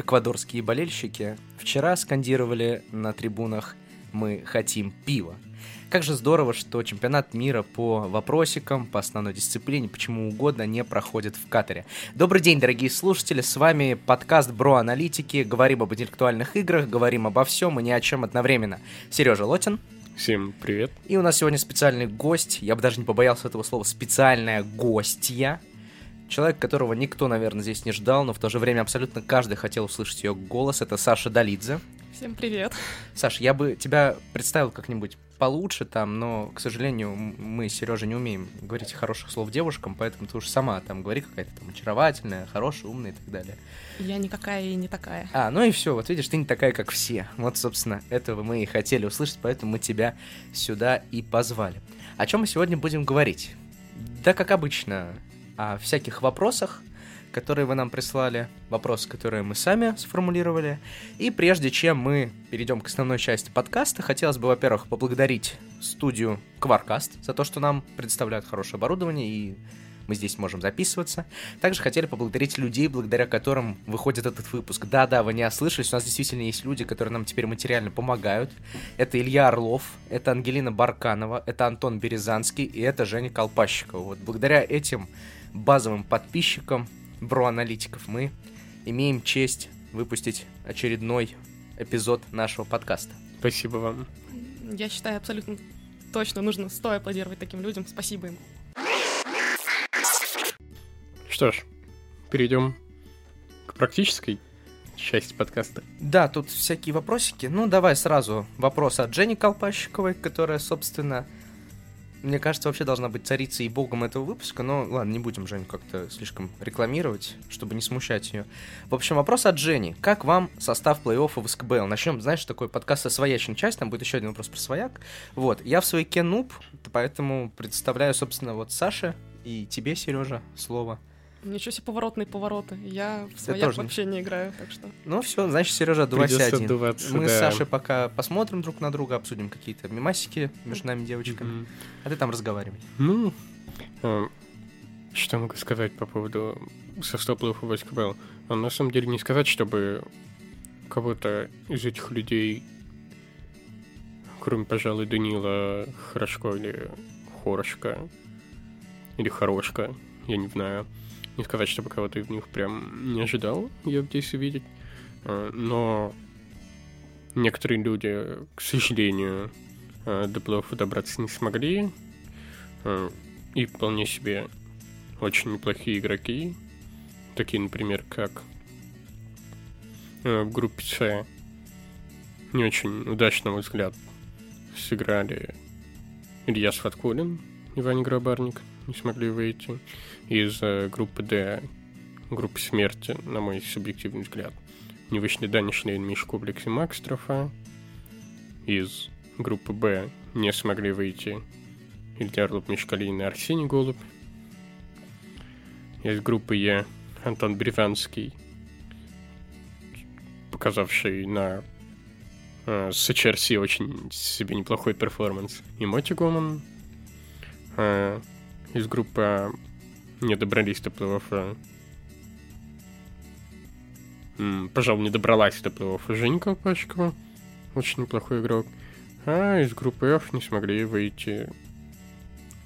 эквадорские болельщики вчера скандировали на трибунах «Мы хотим пива». Как же здорово, что чемпионат мира по вопросикам, по основной дисциплине, почему угодно, не проходит в Катаре. Добрый день, дорогие слушатели, с вами подкаст Бро Аналитики, говорим об интеллектуальных играх, говорим обо всем и ни о чем одновременно. Сережа Лотин. Всем привет. И у нас сегодня специальный гость, я бы даже не побоялся этого слова, специальная гостья. Человек, которого никто, наверное, здесь не ждал, но в то же время абсолютно каждый хотел услышать ее голос. Это Саша Долидзе. Всем привет. Саш, я бы тебя представил как-нибудь получше там, но, к сожалению, мы с Сережей не умеем говорить хороших слов девушкам, поэтому ты уж сама там говори какая-то там очаровательная, хорошая, умная и так далее. Я никакая и не такая. А, ну и все, вот видишь, ты не такая, как все. Вот, собственно, этого мы и хотели услышать, поэтому мы тебя сюда и позвали. О чем мы сегодня будем говорить? Да, как обычно, о всяких вопросах, которые вы нам прислали, вопросы, которые мы сами сформулировали. И прежде чем мы перейдем к основной части подкаста, хотелось бы, во-первых, поблагодарить студию Кваркаст за то, что нам предоставляют хорошее оборудование и мы здесь можем записываться. Также хотели поблагодарить людей, благодаря которым выходит этот выпуск. Да-да, вы не ослышались, у нас действительно есть люди, которые нам теперь материально помогают. Это Илья Орлов, это Ангелина Барканова, это Антон Березанский и это Женя Колпащикова. Вот благодаря этим базовым подписчикам Бро-аналитиков мы имеем честь выпустить очередной эпизод нашего подкаста. Спасибо вам. Я считаю, абсолютно точно нужно стоя аплодировать таким людям. Спасибо им. Что ж, перейдем к практической части подкаста. Да, тут всякие вопросики. Ну, давай сразу вопрос от Жени Колпащиковой, которая, собственно, мне кажется, вообще должна быть царицей и богом этого выпуска, но ладно, не будем Женю как-то слишком рекламировать, чтобы не смущать ее. В общем, вопрос от Жени. Как вам состав плей-оффа в СКБЛ? Начнем, знаешь, такой подкаст со своячной часть, там будет еще один вопрос про свояк. Вот, я в свояке нуб, поэтому представляю, собственно, вот Саше и тебе, Сережа, слово. Ничего себе поворотные повороты. Я в свояк вообще не играю, так что... Ну все, значит, Сережа, отдувайся один. Отдуваться, Мы да. с Сашей пока посмотрим друг на друга, обсудим какие-то мимасики между нами девочками. Мгм. А ты там разговаривай. Ну, э, что могу сказать по поводу состава плей-оффа в СКБЛ? А На самом деле не сказать, чтобы кого-то из этих людей, кроме, пожалуй, Данила Хорошко или Хорошка, или Хорошка, я не знаю, не сказать, чтобы кого-то из них прям не ожидал я здесь увидеть. Э, Но некоторые люди, к сожалению, э, до плей-оффа добраться не смогли. Э, И вполне себе очень неплохие игроки. Такие, например, как в группе С не очень удачно, на мой взгляд, сыграли Илья Сваткулин и Ваня Грабарник, не смогли выйти. Из э, группы Д, группы смерти, на мой субъективный взгляд, не вышли Даня Шлейн, Миш Кублик и Макс Трофа. Из группы Б не смогли выйти Илья Орлов, Мишкалин и Арсений Голубь. Из группы Е Антон Березанский, показавший на э, с HRC очень себе неплохой перформанс. И Моти Гоман. Э, из группы А не добрались до плей-оффа. Пожалуй, не добралась до плей-оффа Женька Пачкова. Очень неплохой игрок. А из группы F не смогли выйти...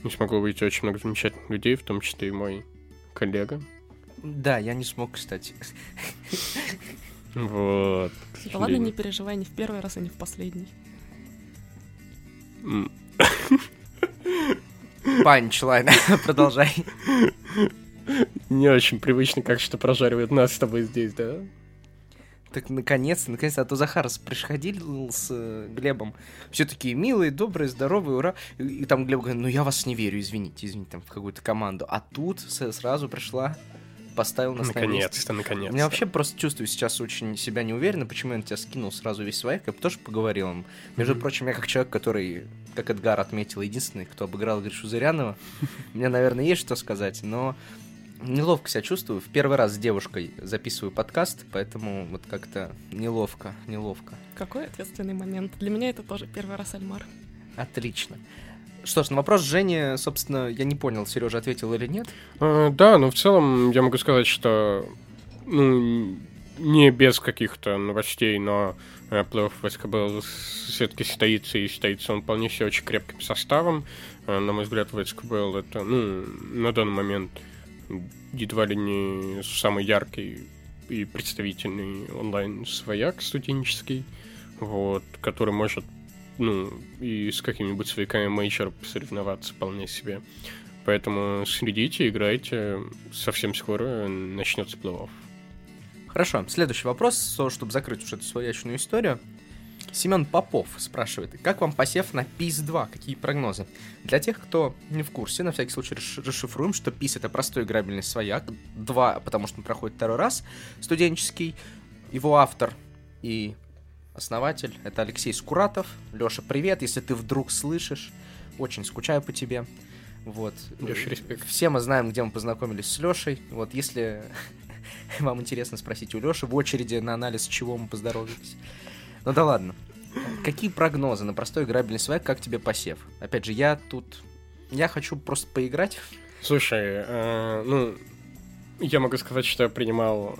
Не смогло выйти очень много замечательных людей, в том числе и мой коллега. Да, я не смог, кстати. Вот. Да ладно, не переживай, не в первый раз, и не в последний. Панчлайн, продолжай. Не очень привычно, как что прожаривает нас с тобой здесь, да? Так наконец-то, наконец-то, а то Захар приходил с э, Глебом. Все такие милые, добрые, здоровые, ура. И, и там Глеб говорит, ну я вас не верю, извините, извините, там в какую-то команду. А тут сразу пришла, поставил нас на. Наконец-то, наконец-то. У меня вообще просто чувствую сейчас очень себя неуверенно, почему я на тебя скинул сразу весь свояк, я бы тоже поговорил им. Между Мгм. прочим, я как человек, который, как Эдгар отметил, единственный, кто обыграл Гришу Зырянова, мне, наверное, есть что сказать, но неловко себя чувствую. В первый раз с девушкой записываю подкаст, поэтому вот как-то неловко, неловко. Какой ответственный момент. Для меня это тоже первый раз Альмар. Отлично. Что ж, на вопрос Жени, собственно, я не понял, Сережа ответил или нет. А, да, но в целом я могу сказать, что ну, не без каких-то новостей, но э, плей-офф ВСКБЛ все-таки состоится, и состоится он вполне себе очень крепким составом. Э, на мой взгляд, ВСКБЛ это, ну, на данный момент едва ли не самый яркий и представительный онлайн-свояк студенческий, вот, который может, ну, и с какими-нибудь свояками мейджор соревноваться вполне себе. Поэтому следите, играйте, совсем скоро начнется плей-офф. Хорошо, следующий вопрос, чтобы закрыть уже эту своячную историю. Семен Попов спрашивает, как вам посев на ПИС-2? Какие прогнозы? Для тех, кто не в курсе, на всякий случай расшифруем, что ПИС это простой играбельный свояк. Два, потому что он проходит второй раз, студенческий. Его автор и основатель это Алексей Скуратов. Леша, привет, если ты вдруг слышишь. Очень скучаю по тебе. Вот. Леша, респект. Все мы знаем, где мы познакомились с Лешей. Вот, если Вам интересно спросить у Леши в очереди на анализ, чего мы поздоровались. Ну да ладно. Какие прогнозы на простой играбельный свайк, как тебе посев? Опять же, я тут... Я хочу просто поиграть. Слушай, э, ну, я могу сказать, что я принимал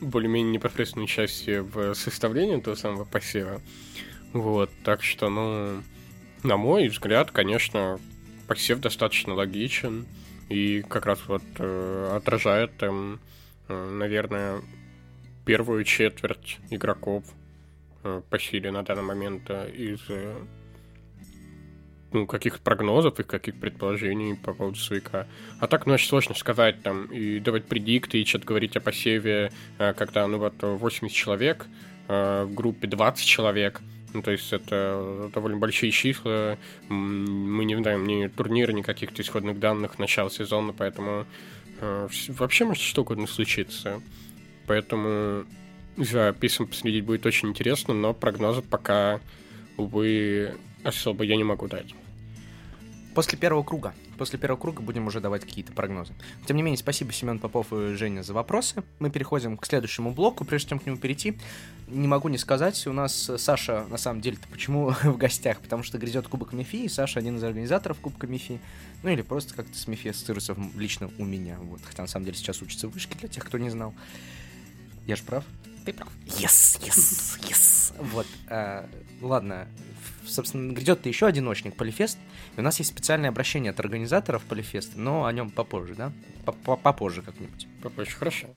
более-менее непосредственную участие в составлении того самого посева. Вот, так что, ну, на мой взгляд, конечно, посев достаточно логичен и как раз вот э, отражает Э, наверное, первую четверть игроков э, по силе на данный момент э, из ну, каких прогнозов и каких предположений по поводу Суика. А так, ну, очень сложно сказать там и давать предикты, и что-то говорить о посеве, когда, ну, вот 80 человек, в группе 20 человек, ну, то есть это довольно большие числа. Мы не знаем ни турнира, ни каких-то исходных данных начала сезона, поэтому Э, вообще может что угодно случиться. Поэтому за писем последить будет очень интересно, но прогнозы пока, увы, особо я не могу дать. После первого круга. После первого круга будем уже давать какие-то прогнозы. Тем не менее, спасибо Семен Попов и Женя за вопросы. Мы переходим к следующему блоку. Прежде чем к нему перейти, не могу не сказать, у нас Саша, на самом деле-то, почему в гостях? Потому что грядет Кубок Мифи, и Саша один из организаторов Кубка Мифи. Ну или просто как-то с Мифи ассоциируется лично у меня. Вот. Хотя на самом деле сейчас учится в вышке, для тех, кто не знал. Я же прав? Ты прав. Yes, yes, yes. Вот. А, ладно, собственно, грядет еще одиночник Полифест, и у нас есть специальное обращение от организаторов Полифеста, но о нем попозже, да? Попозже как-нибудь. Попозже, хорошо.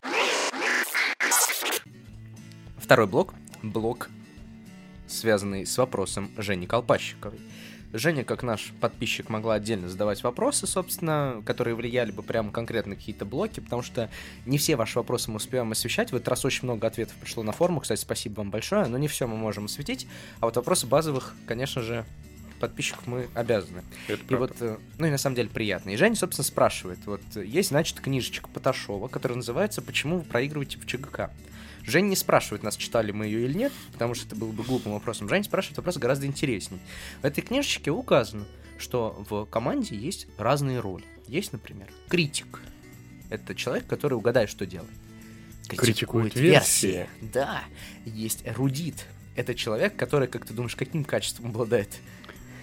Второй блок. Блок, связанный с вопросом Жени Колпащиковой. Женя, как наш подписчик, могла отдельно задавать вопросы, собственно, которые влияли бы прямо конкретно какие-то блоки, потому что не все ваши вопросы мы успеваем освещать. В этот раз очень много ответов пришло на форуму, кстати, спасибо вам большое, но не все мы можем осветить. А вот вопросы базовых, конечно же, подписчиков мы обязаны. Это и вот, э, ну и на самом деле приятно. И Женя, собственно, спрашивает, вот есть, значит, книжечка Поташова, которая называется «Почему вы проигрываете в ЧГК?». Женя не спрашивает нас, читали мы ее или нет, потому что это был бы глупым вопросом. Женя спрашивает вопрос гораздо интереснее. В этой книжечке указано, что в команде есть разные роли. Есть, например, критик. Это человек, который угадает, что делает. Критикует версии. Да. Есть эрудит. Это человек, который, как ты думаешь, каким качеством обладает?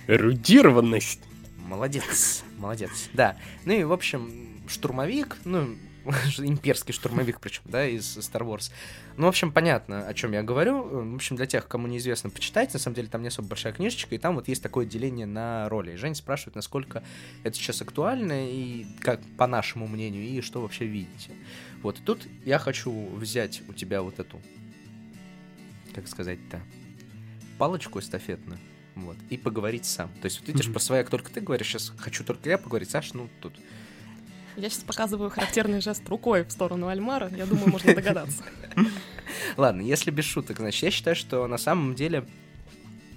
Эрудированность. Молодец, молодец. Да. Ну и, в общем, штурмовик, ну, имперский штурмовик причем, да, из Star Wars. Ну, в общем, понятно, о чем я говорю. В общем, для тех, кому неизвестно, почитайте. На самом деле, там не особо большая книжечка, и там вот есть такое деление на роли. И Женя спрашивает, насколько это сейчас актуально, и как, по нашему мнению, и что вообще видите. Вот, и тут я хочу взять у тебя вот эту, как сказать-то, палочку эстафетную, вот, и поговорить сам. То есть, вот видишь, mm-hmm. про свояк только ты говоришь, сейчас хочу только я поговорить, Саш, ну, тут я сейчас показываю характерный жест рукой в сторону Альмара. Я думаю, можно догадаться. Ладно, если без шуток, значит, я считаю, что на самом деле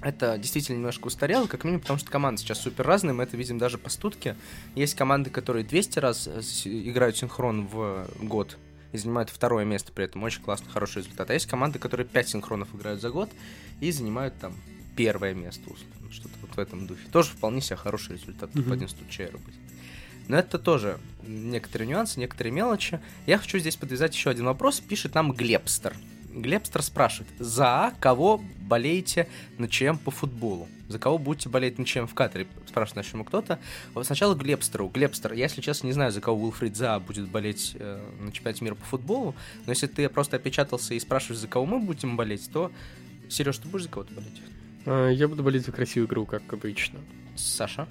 это действительно немножко устарело, как минимум, потому что команды сейчас супер разные, мы это видим даже по стутке. Есть команды, которые 200 раз э, играют синхрон в год и занимают второе место при этом, очень классный, хороший результат. А есть команды, которые 5 синхронов играют за год и занимают там первое место, условно, что-то вот в этом духе. Тоже вполне себе хороший результат, mm-hmm. топ-1 стучера быть. Но это тоже некоторые нюансы, некоторые мелочи. Я хочу здесь подвязать еще один вопрос. Пишет нам Глебстер. Глебстер спрашивает, за кого болеете на ЧМ по футболу? За кого будете болеть на ЧМ в Катаре? Спрашивает нашему кто-то. Вот сначала Глебстеру. Глебстер, я, если честно, не знаю, за кого Уилфрид За будет болеть э, на чемпионате мира по футболу, но если ты просто опечатался и спрашиваешь, за кого мы будем болеть, то, Сереж, ты будешь за кого-то болеть? А, Я буду болеть за красивую игру, как обычно. Саша?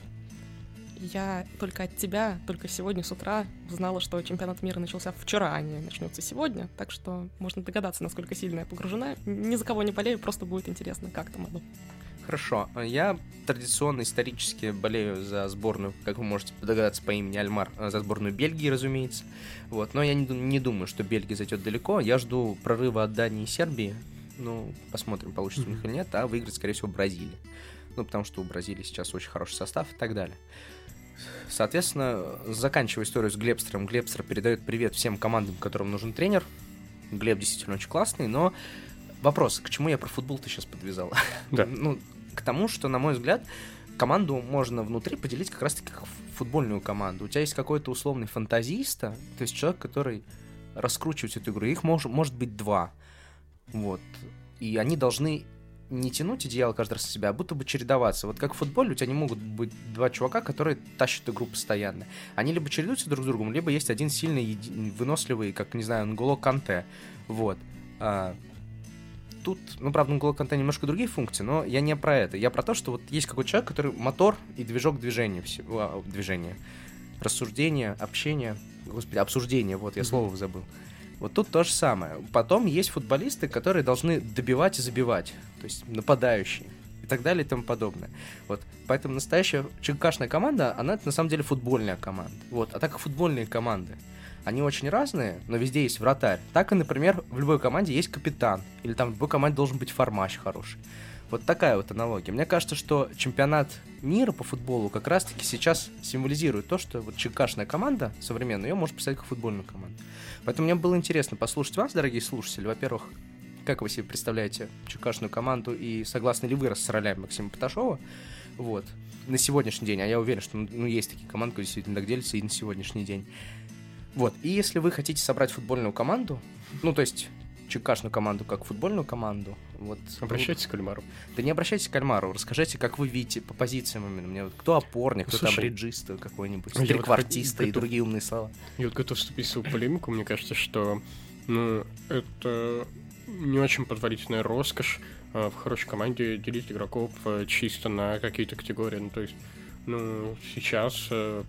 Я только от тебя, только сегодня с утра узнала, что чемпионат мира начался вчера, а не начнется сегодня. Так что можно догадаться, насколько сильно я погружена. Ни за кого не болею, просто будет интересно, как там оно. Хорошо. Я традиционно исторически болею за сборную, как вы можете догадаться по имени Альмар, э, за сборную Бельгии, разумеется. Вот. Но я не, не думаю, что Бельгия зайдет далеко. Я жду прорыва от Дании и Сербии. Ну, посмотрим, получится у них или нет. А выиграть, скорее всего, Бразилия. Ну, потому что у Бразилии сейчас очень хороший состав и так далее. Соответственно, заканчивая историю с Глебстером, Глебстер передает привет всем командам, которым нужен тренер. Глеб действительно очень классный, но вопрос, к чему я про футбол ты сейчас подвязал? Да. Ну, к тому, что, на мой взгляд, команду можно внутри поделить как раз-таки как футбольную команду. У тебя есть какой-то условный фантазиста, то есть человек, который раскручивает эту игру. Их мож- может быть два. Вот. И они должны не тянуть идеал каждый раз на себя, а будто бы чередоваться. Вот как в футболе у тебя не могут быть два чувака, которые тащат игру постоянно. Они либо чередуются друг с другом, либо есть один сильный, еди- выносливый, как, не знаю, Нголо Канте. Вот. А, тут, ну, правда, Нголо Канте немножко другие функции, но я не про это. Я про то, что вот есть какой-то человек, который мотор и движок движения всего, а, движения. Рассуждение, общение, господи, обсуждение, вот, я Мгм. слово забыл. Вот тут то же самое. Потом есть футболисты, которые должны добивать и забивать, то есть нападающие и так далее и тому подобное. Вот. Поэтому настоящая ЧКшная команда, она на самом деле футбольная команда. Вот. А так как футбольные команды, они очень разные, но везде есть вратарь. Так и, например, в любой команде есть капитан. Или там в любой команде должен быть формач хороший. Вот такая вот аналогия. Мне кажется, что чемпионат мира по футболу как раз-таки сейчас символизирует то, что вот ЧКшная команда современная, ее можно представить как футбольную команду. Поэтому мне было интересно послушать вас, дорогие слушатели. Во-первых, как вы себе представляете ЧКшную команду и согласны ли вы с ролями Максима Паташова? Вот. На сегодняшний день, а я уверен, что ну, есть такие команды, которые действительно так делятся и на сегодняшний день. Вот. И если вы хотите собрать футбольную команду, ну, то есть ЧКшную команду как футбольную команду, вот... Обращайтесь к Кальмару. Да не обращайтесь к Кальмару, расскажите, как вы видите по позициям именно. Мне вот кто опорник, кто там Слушай, бриджист какой-нибудь, я вот триквартиста и готов- другие умные слова. Я вот готов вступить в свою полемику. Мне кажется, что ну, это не очень позволительная роскошь а, в хорошей команде делить игроков а, чисто на какие-то категории. Ну, то есть, ну, сейчас а,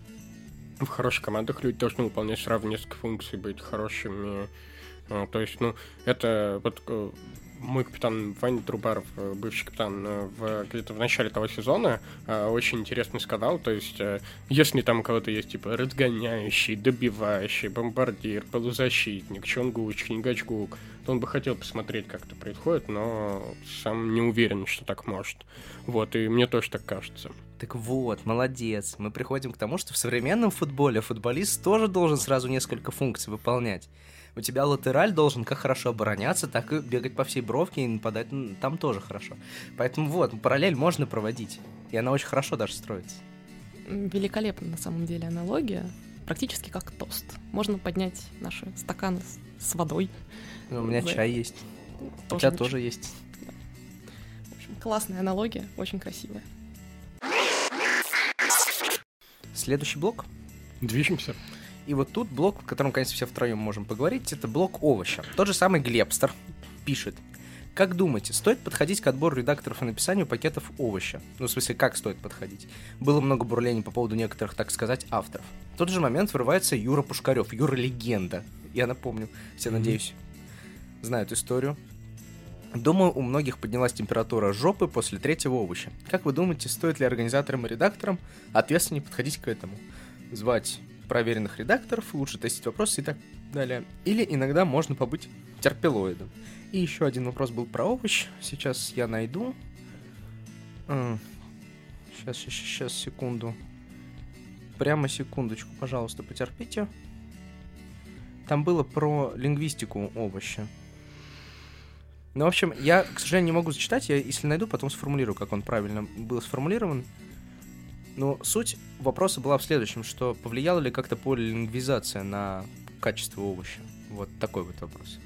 в хороших командах люди должны выполнять сразу несколько функций, быть хорошими. А, То есть, ну, это вот э, мой капитан Ваня Трубаров, э, бывший капитан, э, в, где-то в начале того сезона очень интересно сказал, то есть, если там у кого-то есть, типа, разгоняющий, добивающий, бомбардир, полузащитник, Чонгуч, Чингачгук, то он бы хотел посмотреть, как это происходит, но сам не уверен, что так может. Вот, и мне тоже так кажется. Так вот, молодец. Мы приходим к тому, что в современном футболе футболист тоже должен сразу несколько функций выполнять. У тебя латераль должен как хорошо обороняться, так и бегать по всей бровке и нападать м, там тоже хорошо. Поэтому вот, параллель можно проводить. И она очень хорошо даже строится. Великолепна на самом деле аналогия. Практически как тост. Можно поднять наши стаканы с, с водой. Ну, У меня Да. чай есть. У Тоже тебя лучше. тоже есть. В общем, классная аналогия, очень красивая. Следующий блок. Движемся. И вот тут блок, в котором, конечно, все втроем можем поговорить, это блок овоща. Тот же самый Глебстер пишет. Как думаете, стоит подходить к отбору редакторов и написанию пакетов овоща? Ну, в смысле, как стоит подходить? Было много бурлений по поводу некоторых, так сказать, авторов. В тот же момент врывается Юра Пушкарев, Юра Легенда. Я напомню, все, надеюсь, знают историю. Думаю, у многих поднялась температура жопы после третьего овоща. Как вы думаете, стоит ли организаторам и редакторам ответственнее подходить к этому? Звать проверенных редакторов, лучше тестить вопросы и так далее. Или иногда можно побыть терпилоидом. И еще один вопрос был про овощ. Сейчас я найду. Сейчас, сейчас, сейчас, секунду. Прямо секундочку, пожалуйста, потерпите. Там было про лингвистику овоща. Ну, в общем, я, к сожалению, не могу зачитать. Я, если найду, потом сформулирую, как он правильно был сформулирован. Но суть вопроса была в следующем, что повлияла ли как-то полилингвизация на качество овоща? Вот такой вот вопрос.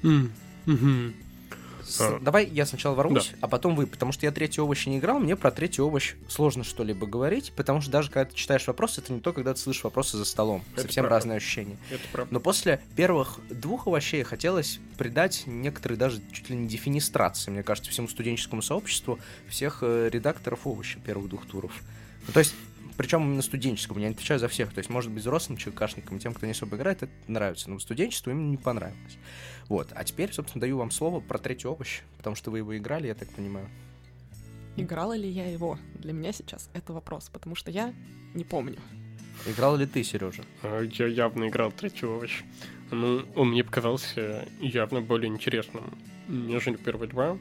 С- А. Давай я сначала ворвусь, а потом вы, потому что я третий овощ не играл, мне про третий овощ сложно что-либо говорить, потому что даже когда ты читаешь вопрос, это не то, когда ты слышишь вопросы за столом. Это Совсем правда. разные ощущения. Это правда. Но после первых двух овощей хотелось придать некоторые даже чуть ли не дефинистрации, мне кажется, всему студенческому сообществу всех э, редакторов овощей первых двух туров. Ну, то есть, причем именно студенческому, я не отвечаю за всех. То есть, может быть, взрослым ЧКшникам, тем, кто не особо играет, это нравится, но студенчеству именно не понравилось. Вот. А теперь, собственно, даю вам слово про третий овощ, потому что вы его играли, я так понимаю. Играла ли я его? Для меня сейчас это вопрос, потому что я не помню. Играл ли ты, Сережа? А, Я явно играл третий овощ. Ну, он мне показался явно более интересным, нежели первые два.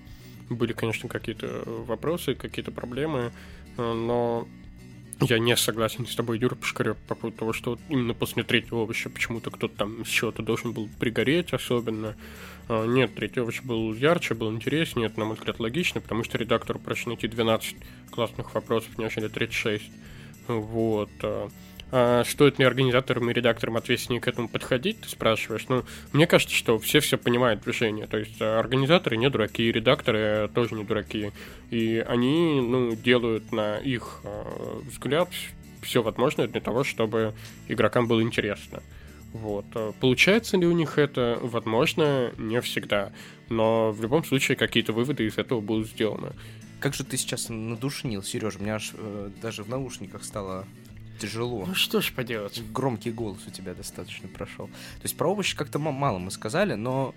Были, конечно, какие-то вопросы, какие-то проблемы, а, но я не согласен с тобой, Юра Пушкарев, по поводу того, что именно после третьего овоща почему-то кто-то там с чего-то должен был пригореть особенно. А, Нет, третий овощ был ярче, был интереснее, это, на мой взгляд, логично, потому что редактору проще найти 12 классных вопросов, нежели 36. Вот. А. Стоит ли организаторам и редакторам ответственнее к этому подходить, ты спрашиваешь? Ну, мне кажется, что все все понимают движение. То есть а, организаторы не дураки, редакторы тоже не дураки. И они, ну, делают на их а, взгляд все возможное для того, чтобы игрокам было интересно. Вот. А Получается ли у них это? Возможно, не всегда. Но в любом случае какие-то выводы из этого будут сделаны. Как же ты сейчас надушнил, Сережа? Мне аж э, даже в наушниках стало тяжело. Ну что ж поделать. Громкий голос у тебя достаточно прошел. То есть про овощи как-то мало мы сказали, но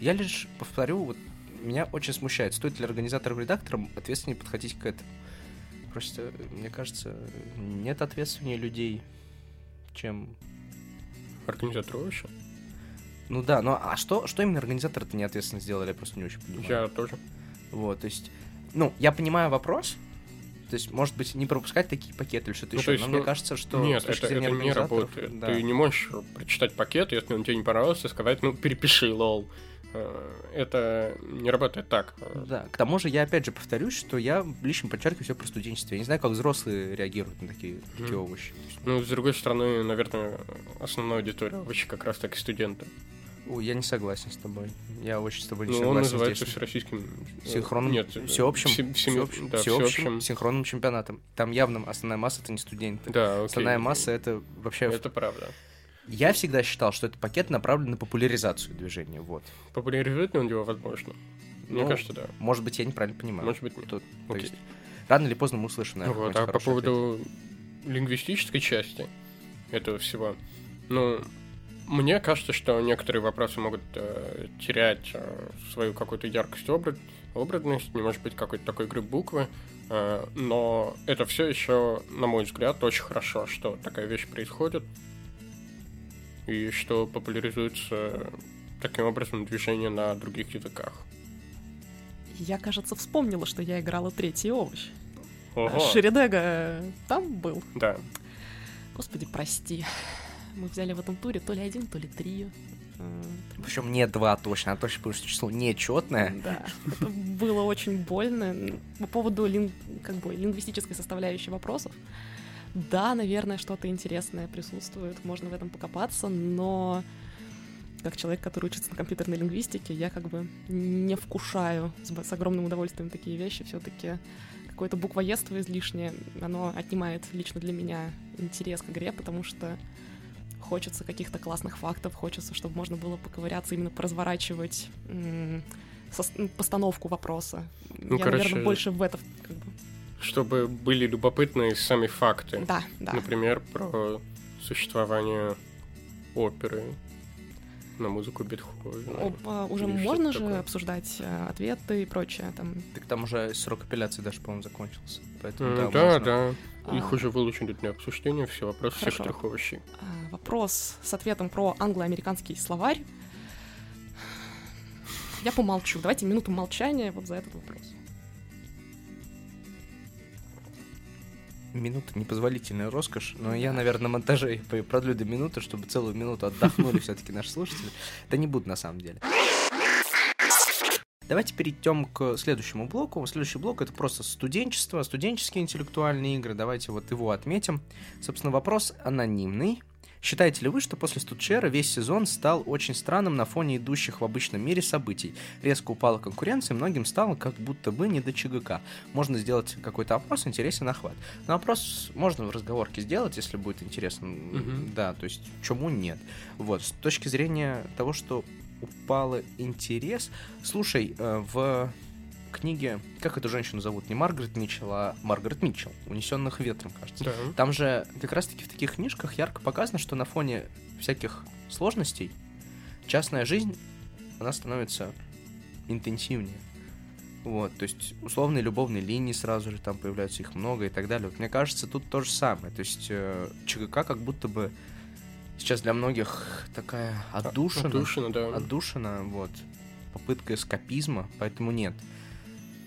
я лишь повторю, вот меня очень смущает, стоит ли организаторам и редакторам ответственнее подходить к этому. Просто, мне кажется, нет ответственнее людей, чем... Организатор овощи? Ну да, ну а что, что именно организаторы-то неответственно сделали, я просто не очень понимаю. Я тоже. Вот, то есть, ну, я понимаю вопрос, то есть, может быть, не пропускать такие пакеты или что-то Ну, еще, есть, но мне ну, кажется, что Нет, это, это не работает. да. Ты не можешь прочитать пакет, если он тебе не понравился, сказать, ну, перепиши, лол. Э, Это не работает так. Да, к тому же я опять же повторюсь, что я лично подчеркиваю все про студенчество. Я не знаю, как взрослые реагируют на такие, такие Мгм. овощи. Ну, с другой стороны, наверное, основная аудитория овощи как раз таки студенты. Ой, я не согласен с тобой. Я очень с тобой не Ну, он согласен. называется здесь. всероссийским... э, Синхронным, Нет, э, всеобщим, всем- всеобщим, да, всеобщим всеобщим. синхронным чемпионатом. Там явно основная масса это не студенты. Да, окей. Основная масса это вообще... Это правда. Я всегда считал, что этот пакет направлен на популяризацию движения. Вот. Популяризует ли он его, возможно? Мне Ну, кажется, да. Может быть, я неправильно понимаю. Может быть, нет. Тут- то есть, рано или поздно мы услышим, наверное, Вот, а по хороший ответ. поводу лингвистической части этого всего, ну, мне кажется, что некоторые вопросы могут э, терять э, свою какую-то яркость, образ, образность, не может быть какой-то такой игры буквы, э, но это все еще, на мой взгляд, очень хорошо, что такая вещь происходит, и что популяризуется таким образом движение на других языках. Я, кажется, вспомнила, что я играла третий овощ. Ого, Шеридега там был. да. Господи, прости. Мы взяли в этом туре то ли один, то ли три. Причем не два точно, а точно потому что число нечетное. Да, это было очень больно. По поводу лин- как бы, лингвистической составляющей вопросов, да, наверное, что-то интересное присутствует, можно в этом покопаться, но как человек, который учится на компьютерной лингвистике, я как бы не вкушаю с, с огромным удовольствием такие вещи. Все-таки какое-то буквоедство излишнее, оно отнимает лично для меня интерес к игре, потому что хочется каких-то классных фактов, хочется, чтобы можно было поковыряться, именно м, постановку вопроса. Ну, Я, короче, наверное, больше в это... как бы- Чтобы были любопытны сами факты. Да, да. Например, про существование оперы на музыку Бетховена. О, а, уже или можно же такое. обсуждать э, ответы и прочее. Там, Так там уже срок апелляции даже, по-моему, закончился. Поэтому, М, да, Да, можно. да. Их А. уже выложили для обсуждения, все вопросы Хорошо. секторах овощей. а, вопрос с ответом про англо-американский словарь. Я помолчу. Давайте минуту молчания вот за этот вопрос. Минута непозволительная роскошь, но я, наверное, на монтаже продлю до минуты, чтобы целую минуту отдохнули все-таки наши слушатели. Да не буду на самом деле. Давайте перейдем к следующему блоку. Следующий блок это просто студенчество, студенческие интеллектуальные игры. Давайте вот его отметим. Собственно, вопрос анонимный. Считаете ли вы, что после Студчера весь сезон стал очень странным на фоне идущих в обычном мире событий? Резко упала конкуренция, многим стало как будто бы не до ЧГК. Можно сделать какой-то опрос, интересен охват. Но опрос можно в разговорке сделать, если будет интересно. Мгм. Да, то есть чему нет. Вот, с точки зрения того, что упал интерес. Слушай, э, в книге, как эту женщину зовут? Не Маргарет Митчелл, а Маргарет Митчелл. «Унесенных ветром», кажется. Да. Там же как раз-таки в таких книжках ярко показано, что на фоне всяких сложностей частная жизнь, она становится интенсивнее. Вот, то есть условные любовные линии сразу же там появляются, их много и так далее. Вот мне кажется, тут то же самое. То есть э, ЧГК как будто бы сейчас для многих такая отдушина. Отдушина, да. Отдушина, вот. Попытка эскапизма, поэтому нет.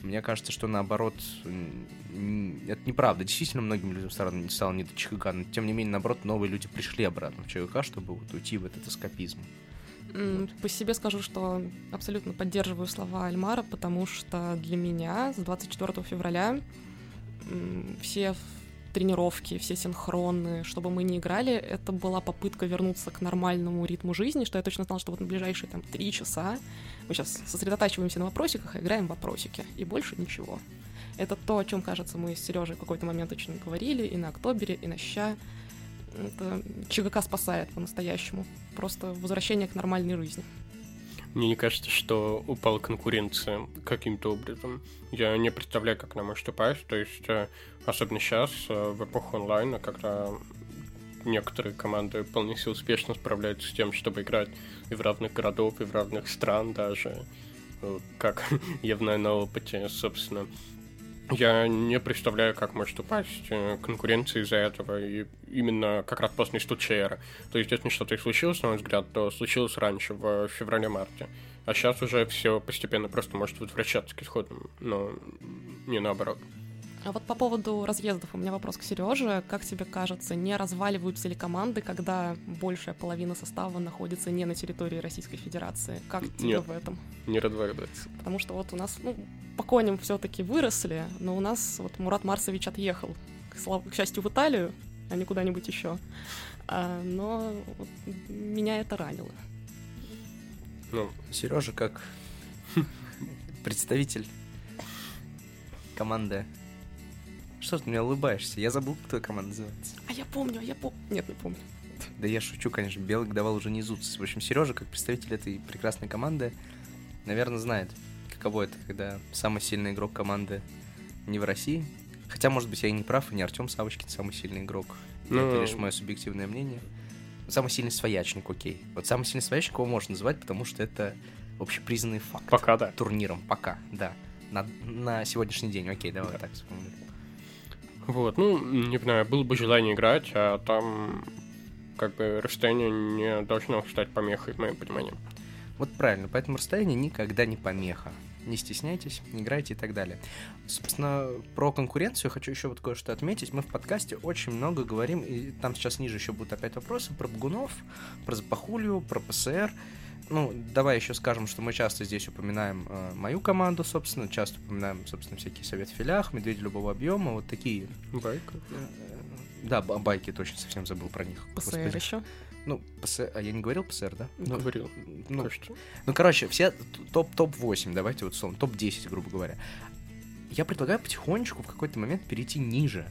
Мне кажется, что наоборот, это неправда. Действительно, многим людям стало, стало не до ЧГК, но тем не менее, наоборот, новые люди пришли обратно в ЧГК, чтобы вот уйти в этот эскапизм. М, По себе скажу, что абсолютно поддерживаю слова Альмара, потому что для меня с 24 февраля все тренировки, все синхроны, чтобы мы не играли, это была попытка вернуться к нормальному ритму жизни, что я точно знала, что вот на ближайшие там три часа мы сейчас сосредотачиваемся на вопросиках и играем в вопросики, и больше ничего. Это то, о чем, кажется, мы с Сережей в какой-то момент очень говорили, и на Октобере, и на Ща. Это ЧГК спасает по-настоящему. Просто возвращение к нормальной жизни. Мне не кажется, что упала конкуренция каким-то образом. Я не представляю, как она может упасть. То есть, э, особенно сейчас, э, в эпоху онлайна, когда некоторые команды полностью успешно справляются с тем, чтобы играть и в разных городов, и в разных стран даже. Как я знаю на опыте, собственно. Я не представляю, как может упасть э, конкуренция из-за этого, и именно как раз после стучера. То есть, если что-то и случилось, на мой взгляд, то случилось раньше, в феврале-марте. А сейчас уже все постепенно просто может возвращаться к исходным, но не наоборот. А вот по поводу разъездов у меня вопрос к Сереже. Как тебе кажется, не разваливаются ли команды, когда большая половина состава находится не на территории Российской Федерации? Как тебе Нет. в этом? Не разваливается. Потому что вот у нас, ну, по коням все-таки выросли, но у нас вот Мурат Марсович отъехал, к, слав- к счастью, в Италию, а не куда-нибудь еще. А, но вот меня это ранило. Ну, Сережа как представитель команды. Что ты мне улыбаешься? Я забыл, как твоя команда называется. А я помню, а я помню. Нет, не помню. Да я шучу, конечно, белый давал уже не зудцы. В общем, Сережа, как представитель этой прекрасной команды, наверное, знает, каково это, когда самый сильный игрок команды не в России. Хотя, может быть, я и не прав, и не Артем Савочкин самый сильный игрок. Ну- Это лишь мое субъективное мнение. Самый сильный своячник, окей. Вот самый сильный своячник его можно называть, потому что это общепризнанный факт. пока да. Турниром, пока, да. На, на сегодняшний день, окей, давай так вспомним. Вот, ну, не знаю, было бы желание играть, а там как бы расстояние не должно стать помехой, в моем понимании. Вот правильно, поэтому расстояние никогда не помеха. Не стесняйтесь, играйте и так далее. Собственно, про конкуренцию хочу еще вот кое-что отметить. Мы в подкасте очень много говорим, и там сейчас ниже еще будут опять вопросы про Бгунов, про Запахулью, про ПСР. Ну, давай еще скажем, что мы часто здесь упоминаем э, мою команду, собственно, часто упоминаем, собственно, всякие советы в филях, медведи любого объема, вот такие. Байка. э, Да, ба- байки, точно совсем забыл про них. ПСР Господи. еще. Ну, ПСР, а я не говорил ПСР, да? Ну, Говорил. ну, кажется. ну, короче, все топ- топ-8, давайте вот словом, топ-10, грубо говоря. Я предлагаю потихонечку в какой-то момент перейти ниже,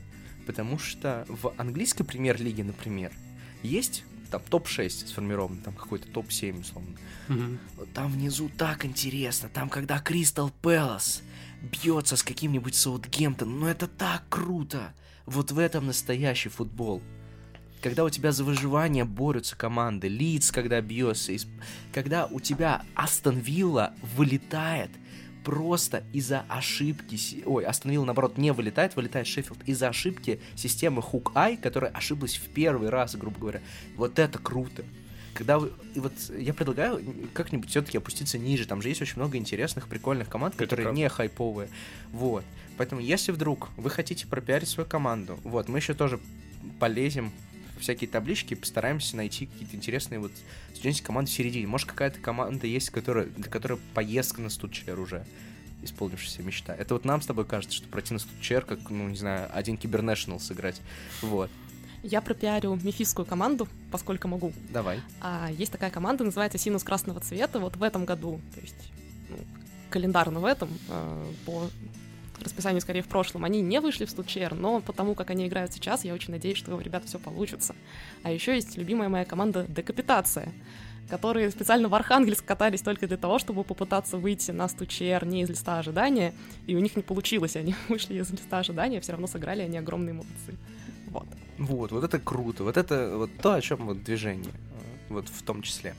потому что в английской премьер-лиге, например, есть там топ-6 сформирован, там какой-то топ-7, условно. Мгм. Там внизу так интересно, там когда Кристал Пэлас бьется с каким-нибудь Саутгемптоном, ну это так круто! Вот в этом настоящий футбол. Когда у тебя за выживание борются команды, Лидс, когда бьется, когда у тебя Астон Вилла вылетает просто из-за ошибки, ой, Астон Вилла, наоборот, не вылетает, вылетает Шеффилд из-за ошибки системы Хук Ай, которая ошиблась в первый раз, грубо говоря. Вот это круто. Когда вы... И вот я предлагаю как-нибудь все-таки опуститься ниже. Там же есть очень много интересных, прикольных команд, Это которые правда. не хайповые. Вот. Поэтому, если вдруг вы хотите пропиарить свою команду, вот, мы еще тоже полезем всякие таблички постараемся найти какие-то интересные вот студенческие команды в середине. Может, какая-то команда есть, которая, для которой поездка на студчер уже исполнившаяся мечта. Это вот нам с тобой кажется, что пройти на студчер, как, ну, не знаю, один кибернешнл сыграть. Вот. Я пропиарю мифистскую команду, поскольку могу. Давай. А, есть такая команда, называется Синус красного цвета. Вот в этом году, то есть ну, календарно в этом, э, по расписанию скорее в прошлом, они не вышли в студчер, но потому как они играют сейчас, я очень надеюсь, что у ребят все получится. А еще есть любимая моя команда Декапитация которые специально в Архангельск катались только для того, чтобы попытаться выйти на стучер не из листа ожидания, и у них не получилось, они вышли из листа ожидания, все равно сыграли, они огромные молодцы. Вот. Вот, вот это круто, вот это вот то, о чем вот движение, вот в том числе.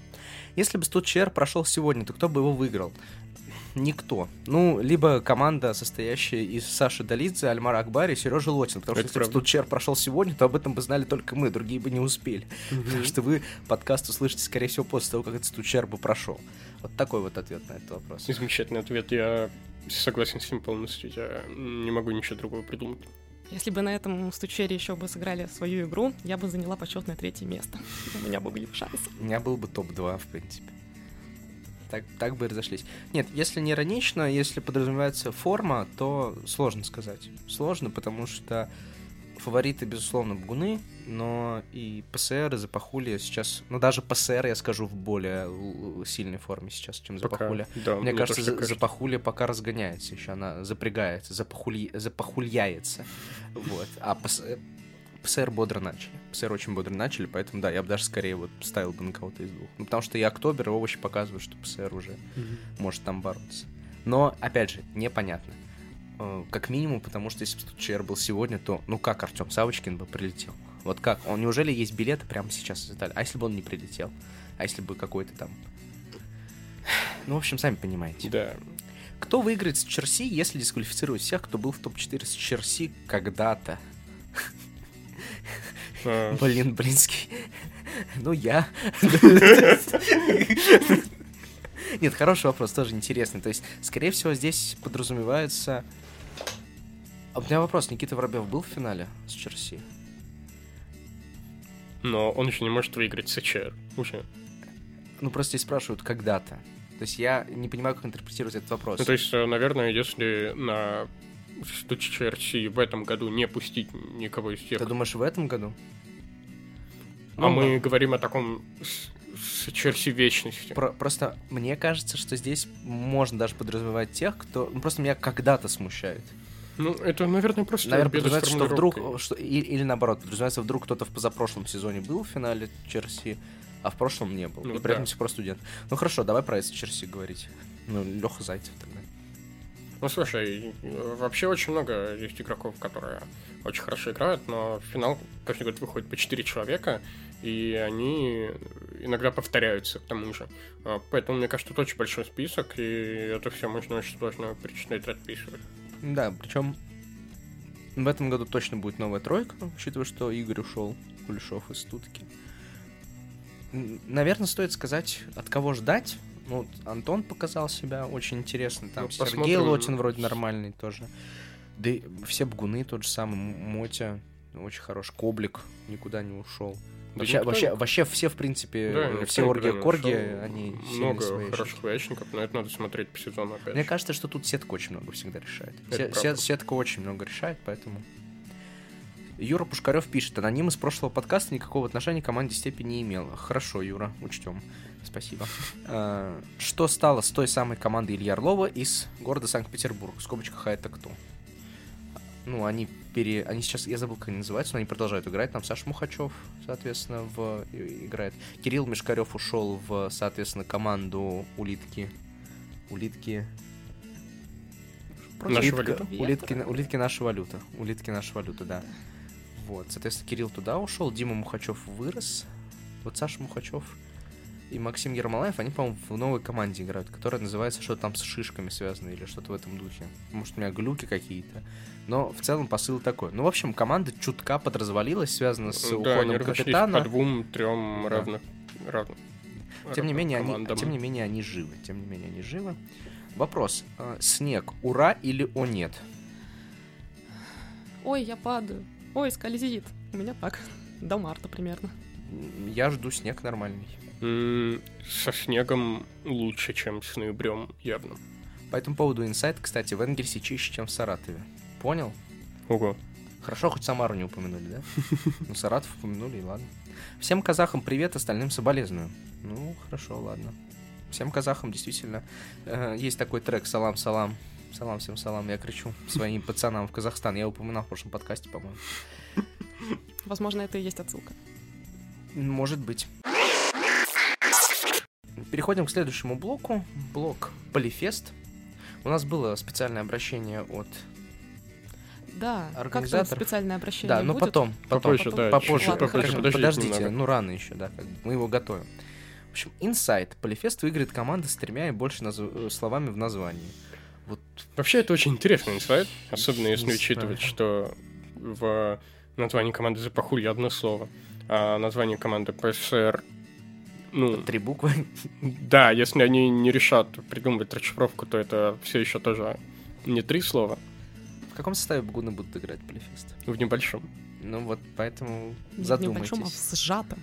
Если бы стучер прошел сегодня, то кто бы его выиграл? Никто. Ну, либо команда, состоящая из Саши Долидзе, Альмара Акбари и Сережи Лотин. Потому Это что если бы Стучер прошел сегодня, то об этом бы знали только мы, другие бы не успели. Угу. Потому что вы подкаст услышите, скорее всего, после того, как этот Стучер бы прошел. Вот такой вот ответ на этот вопрос. Замечательный ответ. Я согласен с ним полностью. Я не могу ничего другого придумать. Если бы на этом стучере еще бы сыграли свою игру, я бы заняла почетное третье место. У меня бы были шансы. У меня был бы топ-2, в принципе так, так бы и разошлись. Нет, если не иронично, если подразумевается форма, то сложно сказать. Сложно, потому что фавориты, безусловно, Бгуны, но и ПСР и Запахули сейчас... Ну, даже ПСР, я скажу, в более сильной форме сейчас, чем Запахуля. Да, мне, мне кажется, за, кажется, Запахуля пока разгоняется еще, она запрягается, запахули... запахульяется. Вот. А ПСР, ПСР бодро начали. ПСР очень бодро начали, поэтому, да, я бы даже скорее вот ставил бы на кого-то из двух. Ну, потому что и Октобер, и Овощи показывают, что ПСР уже mm-hmm. может там бороться. Но, опять же, непонятно. Э, как минимум, потому что если бы ЧР был сегодня, то ну как Артем Савочкин бы прилетел? Вот как? Он неужели есть билеты прямо сейчас из Италии? А если бы он не прилетел? А если бы какой-то там... Ну, в общем, сами понимаете. Да. Кто выиграет с Черси, если дисквалифицировать всех, кто был в топ-4 с Черси когда-то? А. Блин, блинский. Ну, я. Нет, хороший вопрос, тоже интересный. То есть, скорее всего, здесь подразумевается... А у меня вопрос, Никита Воробьев был в финале с Черси? Но он еще не может выиграть с ЧР. Уже. Ну, просто здесь спрашивают когда-то. То есть я не понимаю, как интерпретировать этот вопрос. Ну, то есть, э, наверное, если на что Черси в этом году не пустить никого из тех... Ты думаешь, в этом году? А ну, мы да. говорим о таком с Черси вечности. Про просто мне кажется, что здесь можно даже подразумевать тех, кто... Ну, просто меня когда-то смущает. Ну, это, наверное, просто Наверное, подразумевается, что вдруг... Что, или, или наоборот, подразумевается, вдруг кто-то в позапрошлом сезоне был в финале Черси, а в прошлом не был. Ну, и при этом да. все просто студент. Ну хорошо, давай про Черси говорить. Ну, Леха Зайцев тогда. Ну, слушай, вообще очень много есть игроков, которые очень хорошо играют, но в финал каждый год выходит по 4 человека, и они иногда повторяются к тому же. А, поэтому, мне кажется, тут очень большой список, и это все можно очень сложно перечислять и отписывать. Да, причем в этом году точно будет новая тройка, учитывая, что Игорь ушел, Кулешов из Стутки. Наверное, стоит сказать, от кого ждать, ну, Антон показал себя очень интересно. Там ну, Сергей посмотрим. Лотин вроде нормальный тоже. Да и все бгуны тот же самый, Мотя очень хорош. Коблик никуда не ушел. Да вообще, никто... вообще, вообще все, в принципе, да, все орги корги, они много свои хороших ящиков, но это надо смотреть по сезону опять. Мне кажется, что тут сетка очень много всегда решает. Се- сетка очень много решает, поэтому. Юра Пушкарев пишет, аноним из прошлого подкаста никакого отношения к команде степи не имел. Хорошо, Юра, учтем. Спасибо. А, что стало с той самой командой Илья Орлова из города Санкт-Петербург? В скобочках, а это кто? Ну, они пере... Они сейчас, я забыл, как они называются, но они продолжают играть. Там Саша Мухачев, соответственно, в... играет. Кирилл Мешкарев ушел в, соответственно, команду Улитки. Улитки... Наша валюта. Улитки, улитки наша валюта. Улитки наша валюта, да. Вот, соответственно, Кирилл туда ушел, Дима Мухачев вырос. Вот Саша Мухачев и Максим Ермолаев, они, по-моему, в новой команде играют, которая называется что-то там с шишками связано или что-то в этом духе. Может, у меня глюки какие-то. Но в целом посыл такой. Ну, в общем, команда чутка подразвалилась, связана с да, уходом капитана. по двум, трем да. равных, равных. Тем не, менее, они, тем не менее, они живы. Тем не менее, они живы. Вопрос. А, снег, ура или о нет? Ой, я падаю. Ой, скользит. У меня так. До марта примерно. Я жду снег нормальный со снегом лучше, чем с ноябрем, явно. По этому поводу инсайт, кстати, в Энгельсе чище, чем в Саратове. Понял? Ого. Хорошо, хоть Самару не упомянули, да? Ну, Саратов упомянули, и ладно. Всем казахам привет, остальным соболезную. Ну, хорошо, ладно. Всем казахам действительно э, есть такой трек «Салам, салам». Салам, всем салам, я кричу своим пацанам в Казахстан. Я упоминал в прошлом подкасте, по-моему. Возможно, это и есть отсылка. Может быть. Переходим к следующему блоку. Блок Полифест. У нас было специальное обращение от... Да, как там Организатор. специальное обращение Да, но будет? потом. потом Попозже, потом. да. попозже, чуть-чуть Ладно, попозже, подождите Подождите, немного. ну рано еще, да, как бы, мы его готовим. В общем, инсайт. Полифест выиграет команда с тремя и больше назв- э, словами в названии. Вот Вообще, это очень интересный инсайт, особенно если Не учитывать, что в названии команды Запахули одно слово, а название команды ПСР, ну, три буквы. да, если они не решат придумывать расшифровку, то это все еще тоже не три слова В каком составе Багуны будут играть Полифест? в небольшом. Ну вот, поэтому Не в задумайтесь. небольшом, а в сжатом.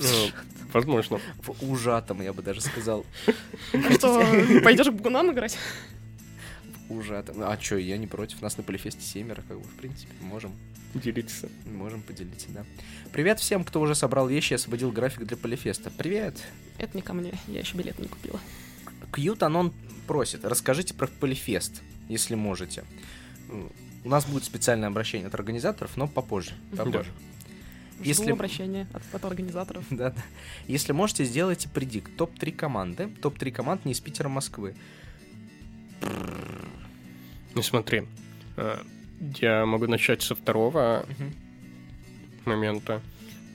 Ну, возможно. В ужатом, я бы даже сказал. Что, пойдешь к Бугунам играть? Ужатом. А чё, я не против. Нас на Полифесте семеро, как бы, в принципе, можем. Делиться. Можем поделиться, да. Привет всем, кто уже собрал вещи и освободил график для Полифеста. Привет! Это не ко мне, я еще билет не купила. Кьют Анон просит, расскажите про Полифест, если можете. У нас будет специальное обращение от организаторов, но попозже. попозже. Жду Если- обращения от, от организаторов. Да, да. Если можете, сделайте предикт. Топ-3 команды. Топ-3 команд не из Питера, Москвы. Ну смотри, э, я могу начать со второго Мгм. момента.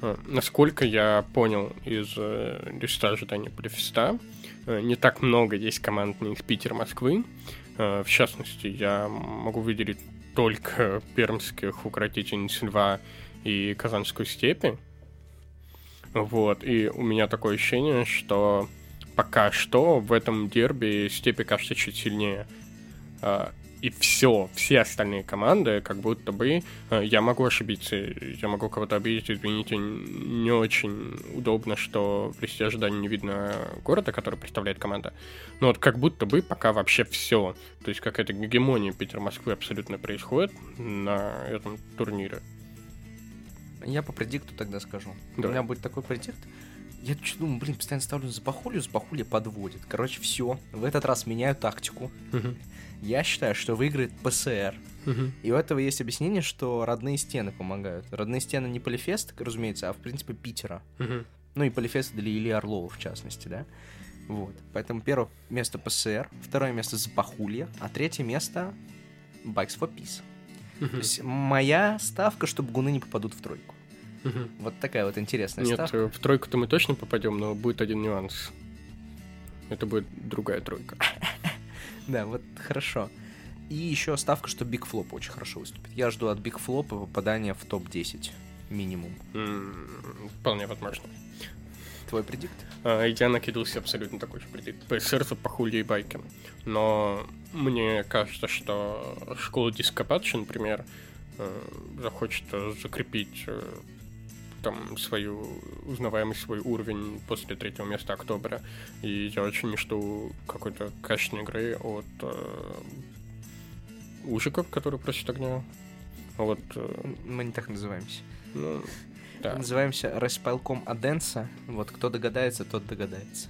Э, Насколько я понял из э, листа ожидания Полифеста, э, не так много есть команд не из Питера, Москвы. Э, В частности, я могу выделить только пермских укротительниц льва и Казанскую степи. Вот, и у меня такое ощущение, что пока что в этом дерби степи кажется чуть сильнее. А, И все, все остальные команды, как будто бы э, я могу ошибиться, я могу кого-то обидеть, извините, не очень удобно, что в листе ожидания не видно города, который представляет команда. Но вот как будто бы пока вообще все. То есть какая-то гегемония Питер-Москвы абсолютно происходит на этом турнире. Я по предикту тогда скажу. У Давай. меня будет такой предикт. Я что думаю, блин, постоянно ставлю за Бахулью, за Бахулья подводит. Короче, все. В этот раз меняю тактику. Я считаю, что выиграет ПСР. И у этого есть объяснение, что родные стены помогают. Родные стены не Полифест, разумеется, а в принципе Питера. Ну и Полифест для Ильи Орлова, в частности, да? Вот. Поэтому первое место ПСР, второе место Запахулье, а третье место Bikes for Peace. То есть моя ставка, что бгуны не попадут в тройку. Мгм. Вот такая вот интересная Нет, ставка. э, в тройку-то мы точно попадем, но будет один нюанс. Это будет другая тройка. Да, вот хорошо. И еще ставка, что Биг Флоп очень хорошо выступит. Я жду от Биг Флопа попадания в топ-10 минимум. М, Вполне возможно. Твой предикт? А, Я накидался абсолютно такой же предикт. ПСР за похули и байки. Но мне кажется, что школа Дископатча, например, э, захочет э, закрепить там свою узнаваемый свой уровень после третьего места октября. И я очень жду какой-то качественной игры от э, ужиков, которые просят огня. Вот, э, Мы не так называемся. ну, да. Называемся Распайлком Аденса. Вот кто догадается, тот догадается.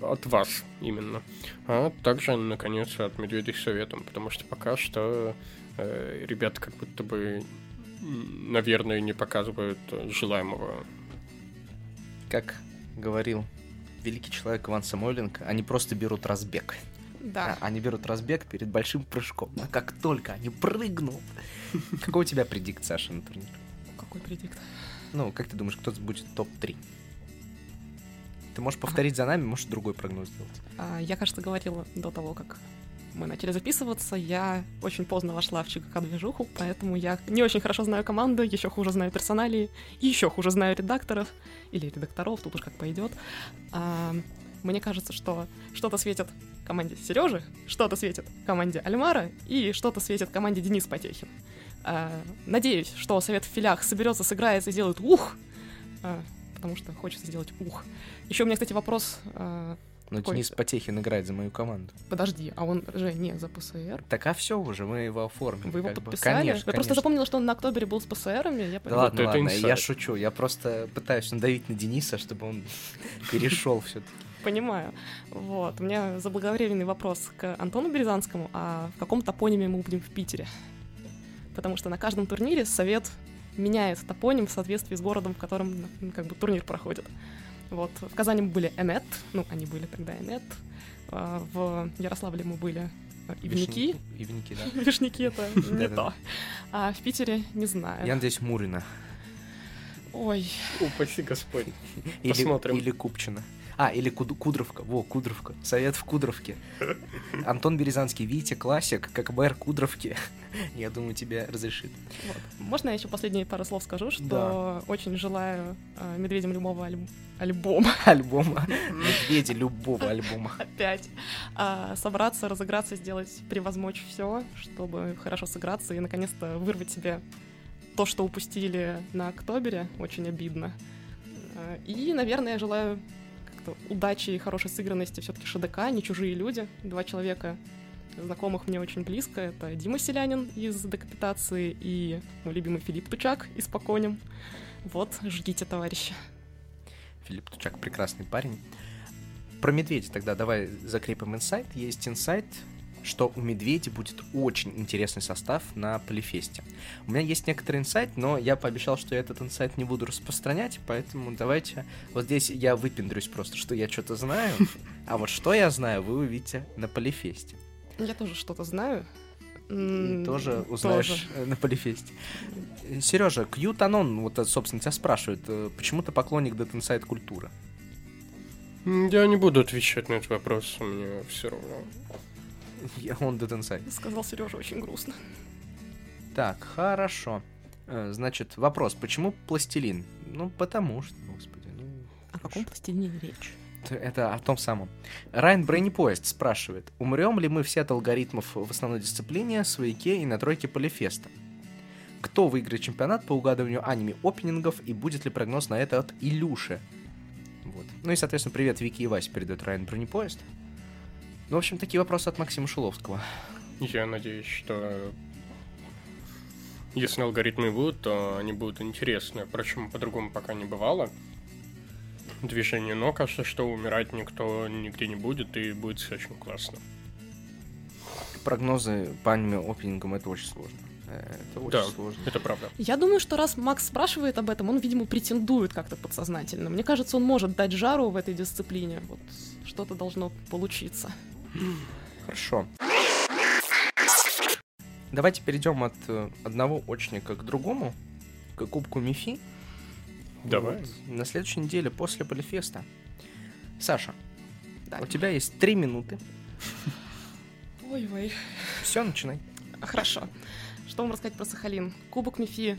От вас именно. А также, наконец, от Медведей советом, потому что пока что э, ребята как будто бы, наверное, не показывают желаемого. Как говорил великий человек Иван Самойленко, они просто берут разбег. Да. А, Они берут разбег перед большим прыжком. А как только они прыгнут... Какой у тебя предикт, Саша, на турнир? Какой предикт? Ну, как ты думаешь, кто будет топ-3? Ты можешь повторить за нами, можешь другой прогноз сделать. А, Я, кажется, говорила до того, как мы начали записываться, я очень поздно вошла в ЧКК-движуху, поэтому я не очень хорошо знаю команду, еще хуже знаю персоналии, еще хуже знаю редакторов, или редакторов, тут уж как пойдет. А, Мне кажется, что что-то светит команде Сережи, что-то светит команде Альмара и что-то светит команде Денис Потехин. А, Надеюсь, что совет в филях соберется, сыграется и сделает ух, а, потому что хочется сделать ух. Еще у меня, кстати, вопрос а, Но Какой? Денис Потехин играет за мою команду. Подожди, а он же не за ПСР. Так а все уже, мы его оформили. Вы его как бы. подписали? Конечно, я просто конечно. запомнила, что он на Октобере был с ПСРами. Я Да ладно, это ладно, я шучу. Я просто пытаюсь надавить на Дениса, чтобы он перешел все-таки. Понимаю. Вот. У меня заблаговременный вопрос к Антону Березанскому, а в каком топониме мы будем в Питере? Потому что на каждом турнире совет меняет топоним в соответствии с городом, в котором ну, как бы турнир проходит. Вот. В Казани мы были Энет, ну, они были тогда Энет. А, В Ярославле мы были э, Ивники. Ивники, да. Вишники это не то. А в Питере не знаю. Я надеюсь, Мурина. Ой, Упаси Господь. Или, Посмотрим. или Купчина. А, или Куд- Кудровка. Во, Кудровка. Совет в Кудровке. Антон Березанский, видите, классик, как мэр Кудровки. Я думаю, тебе разрешит. Вот. Можно я еще последние пару слов скажу, что очень желаю э, медведям любого альб- альбома Альбома. Медведи любого альбома. опять а, собраться, разыграться, сделать, превозмочь все, чтобы хорошо сыграться и наконец-то вырвать себе то, что упустили на Октобере, очень обидно. А, И, наверное, я желаю как-то удачи и хорошей сыгранности все-таки ШДК, не чужие люди, два человека знакомых мне очень близко. Это Дима Селянин из Декапитации и мой любимый Филипп Тучак из Поконем. Вот, ждите, товарищи. Филипп Тучак прекрасный парень. Про медведя тогда давай закрепим инсайт. Есть инсайт, что у медведя будет очень интересный состав на Полифесте. У меня есть некоторый инсайт, но я пообещал, что я этот инсайт не буду распространять, поэтому давайте... Вот здесь я выпендрюсь просто, что я что-то знаю, а вот что я знаю, вы увидите на Полифесте. Я тоже что-то знаю. Тоже узнаешь э, на Полифесте. Сережа, Кьютанон, вот, э, собственно, тебя спрашивают, э, почему ты поклонник Dead Inside культуры? М, Я не буду отвечать на этот вопрос, мне все равно. Я- Он Dead Inside. Сказал Сережа очень грустно. Так, хорошо. Э, Значит, вопрос, почему пластилин? Ну, потому что, господи, ну... О каком пластилине речь? Это о том самом. Райан Бронепоезд спрашивает, умрем ли мы все от алгоритмов в основной дисциплине, свояке и на тройке полифеста? Кто выиграет чемпионат по угадыванию аниме-опенингов и будет ли прогноз на это от Илюши? Вот. Ну и, соответственно, привет Вики и Вась передает Райан Бронепоезд. Ну, в общем, такие вопросы от Максима Шиловского. Я надеюсь, что если алгоритмы будут, то они будут интересны. Впрочем, по-другому пока не бывало. Движение ног, кажется, что умирать никто нигде не будет, и будет все очень классно. Прогнозы по аниме-опенингам это очень сложно. Э, Это очень Да. сложно. Это правда. Я думаю, что раз Макс спрашивает об этом, он, видимо, претендует как-то подсознательно. Мне кажется, он может дать жару в этой дисциплине. Вот что-то должно получиться. Хорошо. Давайте перейдем от э, одного очника к другому, к Кубку Мифи. Давай. Вот. На следующей неделе после Полифеста. Саша, Да. у тебя есть три минуты. Ой-ой. Все, начинай. Хорошо. Что вам рассказать про Сахалин? Кубок МИФИ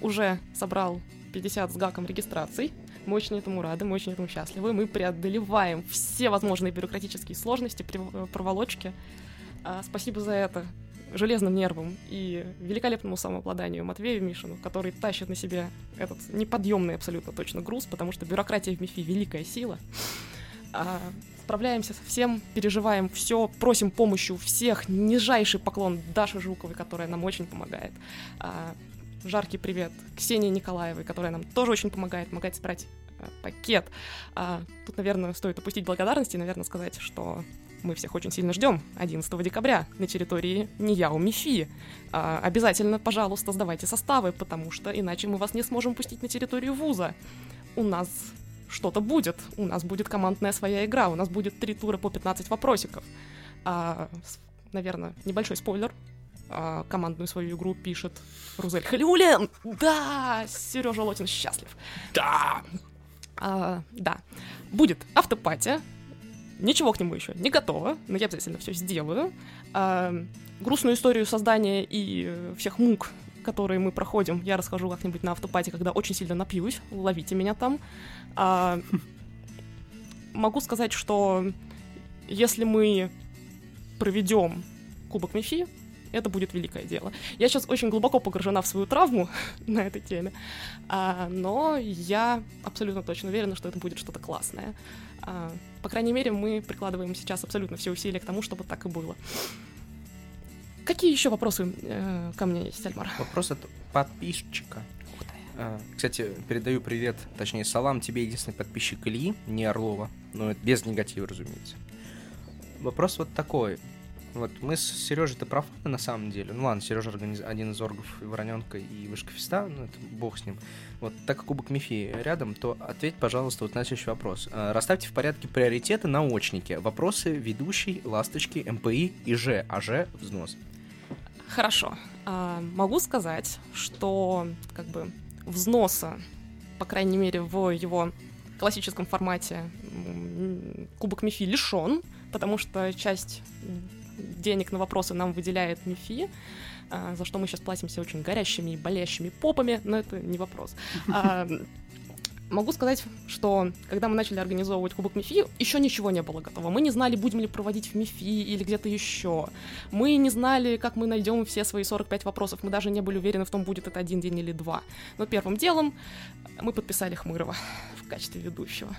уже собрал 50 с гаком регистраций. Мы очень этому рады, мы очень этому счастливы. Мы преодолеваем все возможные бюрократические сложности, проволочки. А, Спасибо за это железным нервам и великолепному самообладанию Матвею Мишину, который тащит на себе этот неподъемный абсолютно точно груз, потому что бюрократия в МИФИ — великая сила. А, справляемся со всем, переживаем все, просим помощи у всех. Нижайший поклон Даше Жуковой, которая нам очень помогает. А, жаркий привет Ксении Николаевой, которая нам тоже очень помогает, помогает собрать э, пакет. А, тут, наверное, стоит опустить благодарности и, наверное, сказать, что мы всех очень сильно ждем 11 декабря на территории Нияу Мифи. А, обязательно, пожалуйста, сдавайте составы, потому что иначе мы вас не сможем пустить на территорию вуза. У нас что-то будет. У нас будет командная своя игра. У нас будет три тура по 15 вопросиков. А, наверное, небольшой спойлер. А, командную свою игру пишет Рузель Халиулен. Да, Сережа Лотин счастлив. Да! А, да. Будет автопатия. Ничего к нему еще не готово, но я обязательно все сделаю. А, грустную историю создания и всех мук, которые мы проходим, я расскажу как-нибудь на автопате, когда очень сильно напьюсь. Ловите меня там. А, могу сказать, что если мы проведем Кубок Мифи, это будет великое дело. Я сейчас очень глубоко погружена в свою травму на этой теме, а, но я абсолютно точно уверена, что это будет что-то классное. А, по крайней мере, мы прикладываем сейчас абсолютно все усилия к тому, чтобы так и было. Какие еще вопросы э, ко мне есть, Альмар? Вопрос от подписчика. А, Кстати, передаю привет, точнее, салам тебе, единственный подписчик Ильи, не Орлова, но без негатива, разумеется. Вопрос вот такой. Вот мы с Сережей-то профаны на самом деле. Ну ладно, Сережа организ... один из оргов Вороненка и Вышка Феста, ну это бог с ним. Вот так как Кубок Мифи рядом, то ответь, пожалуйста, вот на следующий вопрос. А, Расставьте в порядке приоритеты научники. Вопросы ведущий, ласточки, МПИ и Ж, а Ж взнос. Хорошо. А, могу сказать, что как бы взноса, по крайней мере, в его классическом формате Кубок Мифи лишен, потому что часть денег на вопросы нам выделяет МИФИ, а, за что мы сейчас платимся очень горящими и болящими попами, но это не вопрос. А, Могу сказать, что когда мы начали организовывать Кубок МИФИ, еще ничего не было готово. Мы не знали, будем ли проводить в МИФИ или где-то еще. Мы не знали, как мы найдем все свои 45 вопросов. Мы даже не были уверены в том, будет это один день или два. Но первым делом мы подписали Хмырова в качестве ведущего.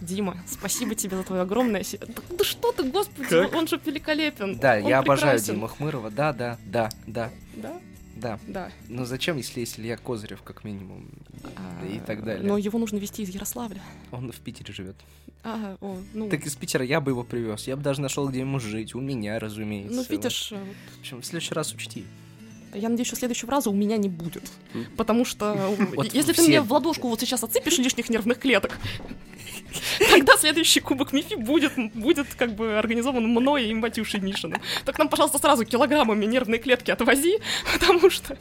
Дима, спасибо тебе за твое огромное... Да, да что ты, господи, Как? он же великолепен. Да, он я обожаю прекрасен. Диму Хмырова, да, да, да, да, Да, да. да. Ну зачем, если есть Илья Козырев, как минимум, А, и так далее. Но его нужно вести из Ярославля. Он в Питере живет. А, о, ну, Так из Питера я бы его привез. Я бы даже нашел, где ему жить. У меня, разумеется. ну Вот. видишь, э, В общем, в следующий раз учти. Я надеюсь, что следующего раза у меня не будет. Потому что э, если ты мне в ладошку вот сейчас отсыпешь лишних нервных клеток, тогда следующий кубок Мифи будет, будет как бы организован мной и Матюшей Мишиным. Так нам, пожалуйста, сразу килограммами нервные клетки отвози, потому что...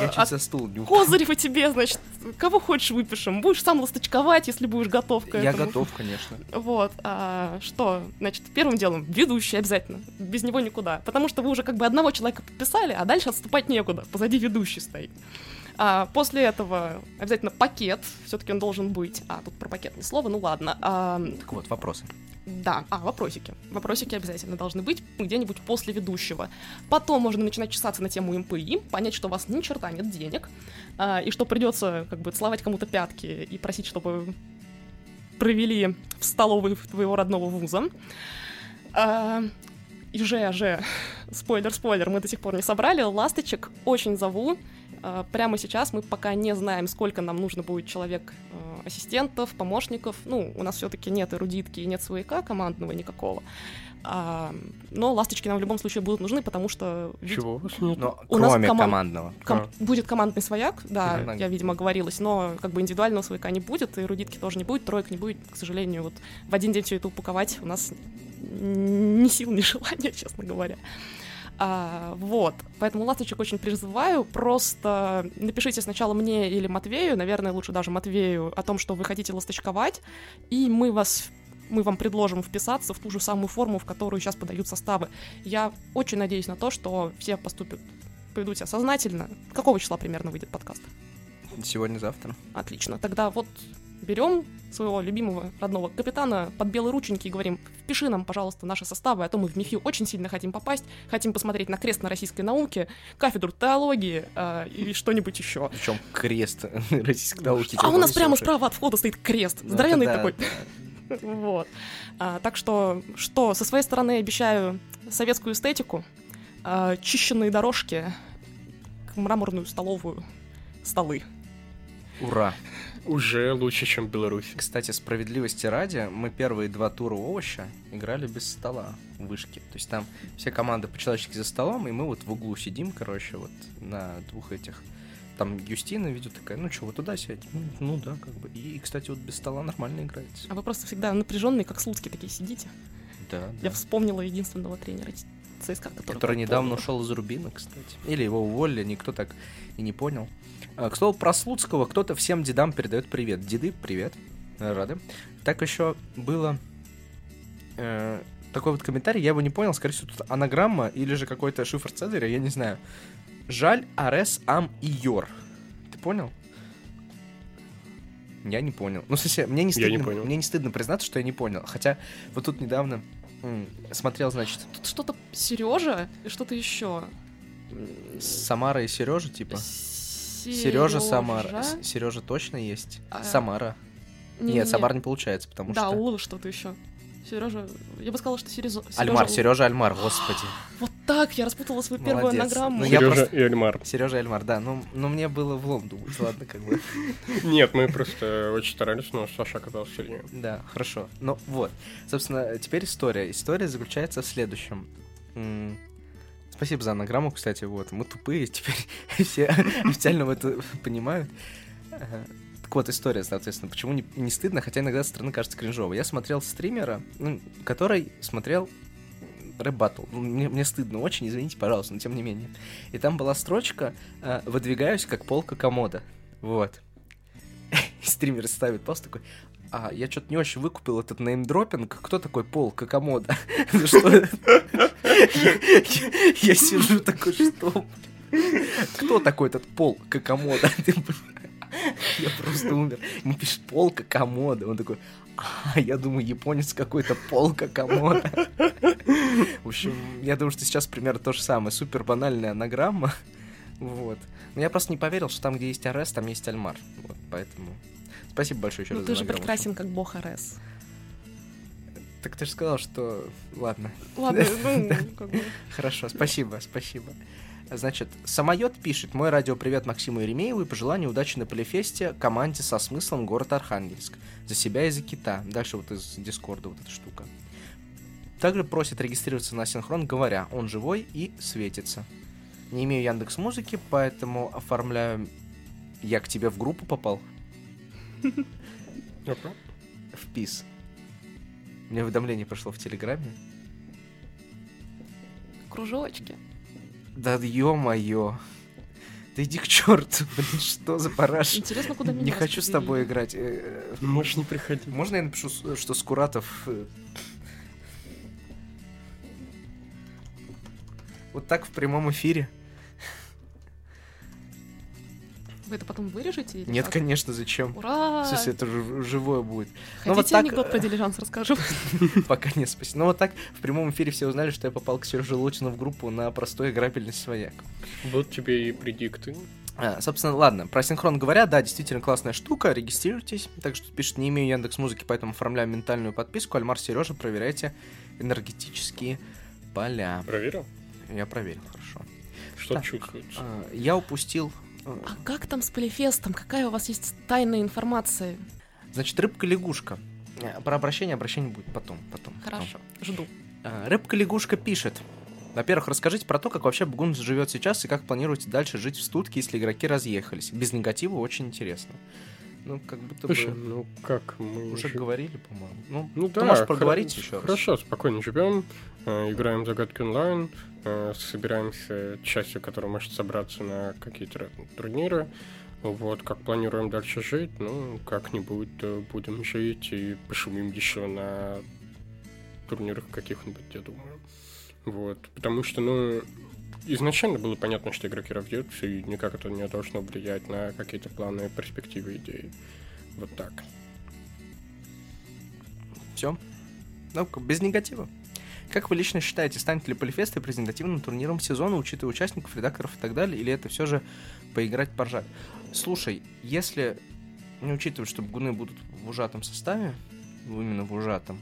Я чуть за стул не упал. Козырева тебе, значит, кого хочешь выпишем. Будешь сам ласточковать, если будешь готов к Я этому. готов, конечно. Вот, а, что, значит, первым делом ведущий обязательно, без него никуда, потому что вы уже как бы одного человека подписали, а дальше отступать некуда, позади ведущий стоит. А, после этого обязательно пакет, все-таки он должен быть. А, тут про пакет ни слова, ну ладно. А, Так вот, вопросы. да, а, вопросики. Вопросики обязательно должны быть где-нибудь после ведущего. Потом можно начинать чесаться на тему МПИ, понять, что у вас ни черта нет денег, а, и что придется как бы целовать кому-то пятки и просить, чтобы провели в столовой твоего родного вуза. А, и же, же, спойлер-спойлер, мы до сих пор не собрали. Ласточек очень зову. А, Прямо сейчас мы пока не знаем, сколько нам нужно будет человек э, ассистентов, помощников. Ну, у нас все-таки нет эрудитки и нет свояка командного никакого. А, но ласточки нам в любом случае будут нужны, потому что Чего у нет? Но У нас кроме команд- командного. ком- будет командный свояк, да, я, видимо, говорилась, но как бы индивидуального свояка не будет, и эрудитки тоже не будет, троек не будет, к сожалению, вот в один день все это упаковать у нас ни сил, ни желания, честно говоря. А, вот, поэтому ласточек очень призываю, просто напишите сначала мне или Матвею, наверное, лучше даже Матвею, о том, что вы хотите ласточковать, и мы вас мы вам предложим вписаться в ту же самую форму, в которую сейчас подают составы. Я очень надеюсь на то, что все поступят, поведут себя сознательно. Какого числа примерно выйдет подкаст? Сегодня-завтра. Отлично. Тогда вот берем своего любимого родного капитана под белые рученьки и говорим, впиши нам, пожалуйста, наши составы, а то мы в МИФИ очень сильно хотим попасть, хотим посмотреть на крест на российской науке, кафедру теологии э, и что-нибудь еще. Причем крест российской науки. А у нас прямо справа от входа стоит крест, Ну, здоровенный такой. Вот. А, так что, что, со своей стороны обещаю советскую эстетику, а, чищенные дорожки, мраморную столовую, столы. Ура. Уже лучше, чем Беларусь. Кстати, справедливости ради, мы первые два тура овоща играли без стола в вышке. То есть там все команды по-человечески за столом, и мы вот в углу сидим, короче, вот на двух этих. Там Юстина видео такая, ну что, вот туда сядь. Ну, ну да, как бы. И, кстати, вот без стола нормально играется. А вы просто всегда напряженные, как слуцкие такие сидите. Да, Я вспомнила единственного тренера ЦСКА, который... Который недавно помню. ушел из Рубина, кстати. Или его уволили, никто так и не понял. А, К слову, про Слуцкого кто-то всем дедам передает привет. Деды, привет. Рады. Так еще было э, такой вот комментарий, я его не понял, скорее всего, тут анаграмма или же какой-то шифр Цезаря, я не знаю. Жаль, Арес Ам и Йор. Ты понял? Я не понял. Ну, в смысле, мне не Я не стыдно, понял. мне не стыдно признаться, что я не понял. Хотя вот тут недавно М, Смотрел, значит, Тут что-то Сережа и что-то еще. Самара и Сережа, типа. Сережа, Самара. Сережа точно есть. А, Самара. Нет, Самара не получается, потому Да, что. у Улы что-то еще. Сережа, я бы сказала, что Сережа... Альмар, Сережа- Альмар, господи. Вот так, я распутала свою первую Молодец. анаграмму. Ну, Сережа просто- и Эльмар. Сережа Альмар, да. Ну, ну мне было влом думать, ладно, как бы. Нет, мы просто очень старались, но Саша оказался сильнее. Да, хорошо. Ну вот, собственно, теперь история. История заключается в следующем. Спасибо за анаграмму, кстати, вот. Мы тупые, теперь все официально это понимают. Так вот, история, соответственно, почему не, не стыдно, хотя иногда со стороны кажется кринжово. Я смотрел стримера, ну, который смотрел рэп батл. Ну, Мне, мне стыдно очень, извините, пожалуйста, но тем не менее. И там была строчка э, «Выдвигаюсь, как полка комода». Вот. И стример ставит пост такой, а, я что-то не очень выкупил этот неймдропинг. Кто такой Пол Какамода? Ну? Я- сижу такой, что? Кто такой этот Пол блин, Я просто умер. Ему пишет Пол Какамода. Он такой, а, я думаю, японец какой-то Пол Какамода. В общем, я думаю, что сейчас примерно то же самое. Супер банальная анаграмма. Вот. Но я просто не поверил, что там, где есть Арес, там есть Альмар. Вот, поэтому... Спасибо большое еще Ну раз ты за же прекрасен, как бог Арес. Так ты же сказал, что... Ладно. Ладно, ну, как бы... Хорошо, спасибо, спасибо. Значит, самолет пишет. Мой радиопривет Максиму Еремееву и пожелание удачи на полифесте команде со смыслом город Архангельск. За себя и за кита. Дальше вот из Дискорда вот эта штука. Также просит регистрироваться на синхрон, говоря, он живой и светится. Не имею Яндекс Музыки, поэтому оформляю... Я к тебе в группу попал? Опа. В ПИС. Мне уведомление пришло в Телеграме. Кружочки. Да ё-моё. Да иди к черту, блин, что за параш? Интересно, куда меня Не хочу с тобой играть. Э, Ну, Можешь не приходить. Можно я напишу, что Скуратов... э, Вот так в прямом эфире? Вы это потом вырежете? или Нет, как? конечно, зачем? Ура! В смысле, это живое будет. Хотите ну вот так, анекдот э, про дилижанс расскажу? Пока не спасибо. Ну вот так в прямом эфире все узнали, что я попал к Сереже Лучину в группу на простой играбельный свояк. Вот тебе и предикты. А, собственно, ладно, про синхрон говоря, да, действительно классная штука, регистрируйтесь. Так что пишет, не имею Яндекс Музыки, поэтому оформляю ментальную подписку. Альмар Сережа, проверяйте энергетические поля. Проверил? Я проверил, хорошо. Что Так, чувствуется? А, я упустил... а, как там с полифестом? Какая у вас есть тайная информация? Значит, рыбка-лягушка. А, Про обращение, обращение будет потом, потом. потом. Хорошо, жду. А, Рыбка-лягушка пишет. Во-первых, расскажите про то, как вообще Бугун живет сейчас и как планируете дальше жить в студке, если игроки разъехались. Без негатива очень интересно. Ну, как будто бы Слушай, ну как мы... уже жи- говорили, по-моему. Ну, Ну ты да, можешь проговорить еще раз. Хорошо, спокойно живем, э, играем загадки онлайн, э, собираемся частью, которая может собраться на какие-то турниры. Вот, как планируем дальше жить, ну, как-нибудь э, будем жить и пошумим еще на турнирах каких-нибудь, я думаю. Вот, потому что, ну, изначально было понятно, что игроки разъедутся, и никак это не должно влиять на какие-то планы, перспективы, идеи. Вот так. Все. Ну, без негатива. Как вы лично считаете, станет ли Полифест репрезентативным турниром сезона, учитывая участников, редакторов и так далее, или это все же поиграть поржать? Слушай, если не учитывать, что гуны будут в ужатом составе, именно в ужатом,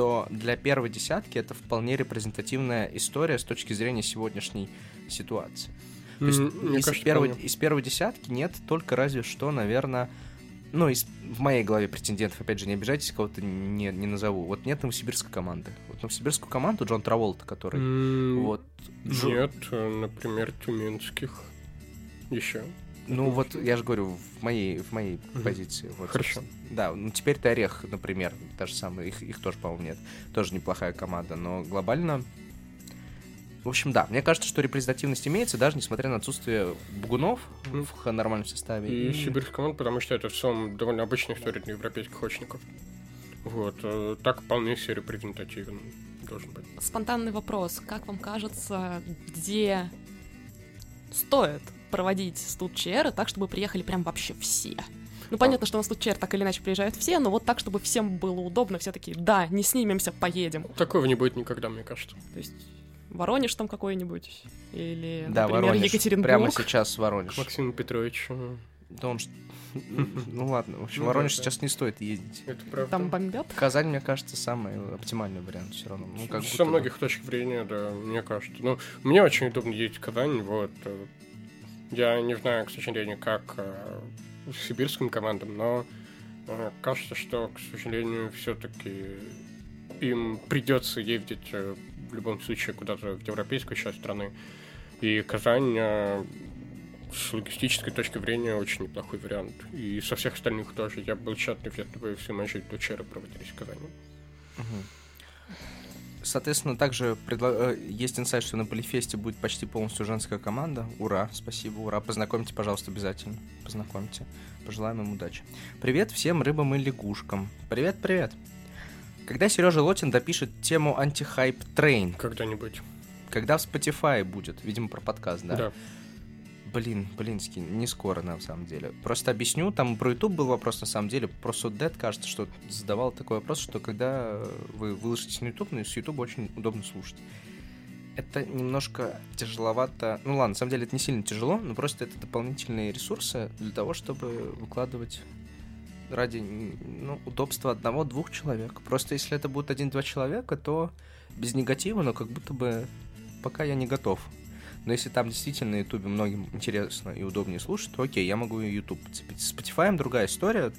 то для первой десятки это вполне репрезентативная история с точки зрения сегодняшней ситуации. То есть мне из, кажется, первой, из первой десятки нет только разве что, наверное, ну, из, в моей голове претендентов, опять же, не обижайтесь, кого-то не, не назову. Вот нет новосибирской команды. Вот новосибирскую команду Джон Траволта, который... М, Вот. Джо- Нет, например, тюменских. Еще. Ну, вот я же говорю, в моей, в моей Мгм. позиции. Вот, Хорошо. Да, ну теперь ты Орех, например, та же самая, их, их тоже, по-моему, нет. Тоже неплохая команда, но глобально... В общем, да, мне кажется, что репрезентативность имеется, даже несмотря на отсутствие бугунов Мгм. в нормальном составе. И И- сибирских команд, потому что это в целом довольно обычная история для европейских очников. Вот. э, Так вполне себе репрезентативен должен быть. Спонтанный вопрос. Как вам кажется, где стоит проводить студ ЧР так, чтобы приехали прям вообще все? Ну, понятно, что у нас тут чер так или иначе приезжают все, но вот так, чтобы всем было удобно, все такие, да, не снимемся, поедем. Такого не будет никогда, мне кажется. То есть Воронеж там какой-нибудь, или, Да, например, Воронеж. Екатеринбург. Прямо сейчас Воронеж. Максим Петрович, э, Да он ж- Ну ладно, в общем, Ну Воронеж сейчас не стоит ездить. это правда. Там бомбят. Казань, мне кажется, самый оптимальный вариант все равно. Ну, как Со многих точек зрения, да, мне кажется. Ну, мне очень удобно ездить в Казань, вот. Я не знаю, к сожалению, как э, с сибирским командам, но э, кажется, что, к сожалению, все-таки им придется ездить э, в любом случае куда-то в европейскую часть страны. И Казань с логистической точки зрения очень неплохой вариант. И со всех остальных тоже. Я был счастлив, если бы все наши тучеры проводились в Казани. Мгм. Соответственно, также предла- э, есть инсайт, что на Полифесте будет почти полностью женская команда. Ура, спасибо, ура. Познакомьте, пожалуйста, обязательно. Познакомьте. Пожелаем им удачи. Привет всем рыбам и лягушкам. Привет, привет. Когда Сережа Лотин допишет тему антихайп трейн? Когда-нибудь. Когда в Spotify будет? Видимо, про подкаст, да? да. Блин, блински, не скоро на самом деле. Просто объясню, там про YouTube был вопрос на самом деле. Про Дед кажется, что задавал такой вопрос, что когда вы выложитесь на YouTube, ну, с YouTube очень удобно слушать. Это немножко тяжеловато. Ну ладно, на самом деле это не сильно тяжело, но просто это дополнительные ресурсы для того, чтобы выкладывать ради ну, удобства одного-двух человек. Просто если это будет один-два человека, то без негатива, но как будто бы пока я не готов. Но если там действительно на Ютубе многим интересно и удобнее слушать, то окей, я могу и YouTube подцепить. С Spotify другая история.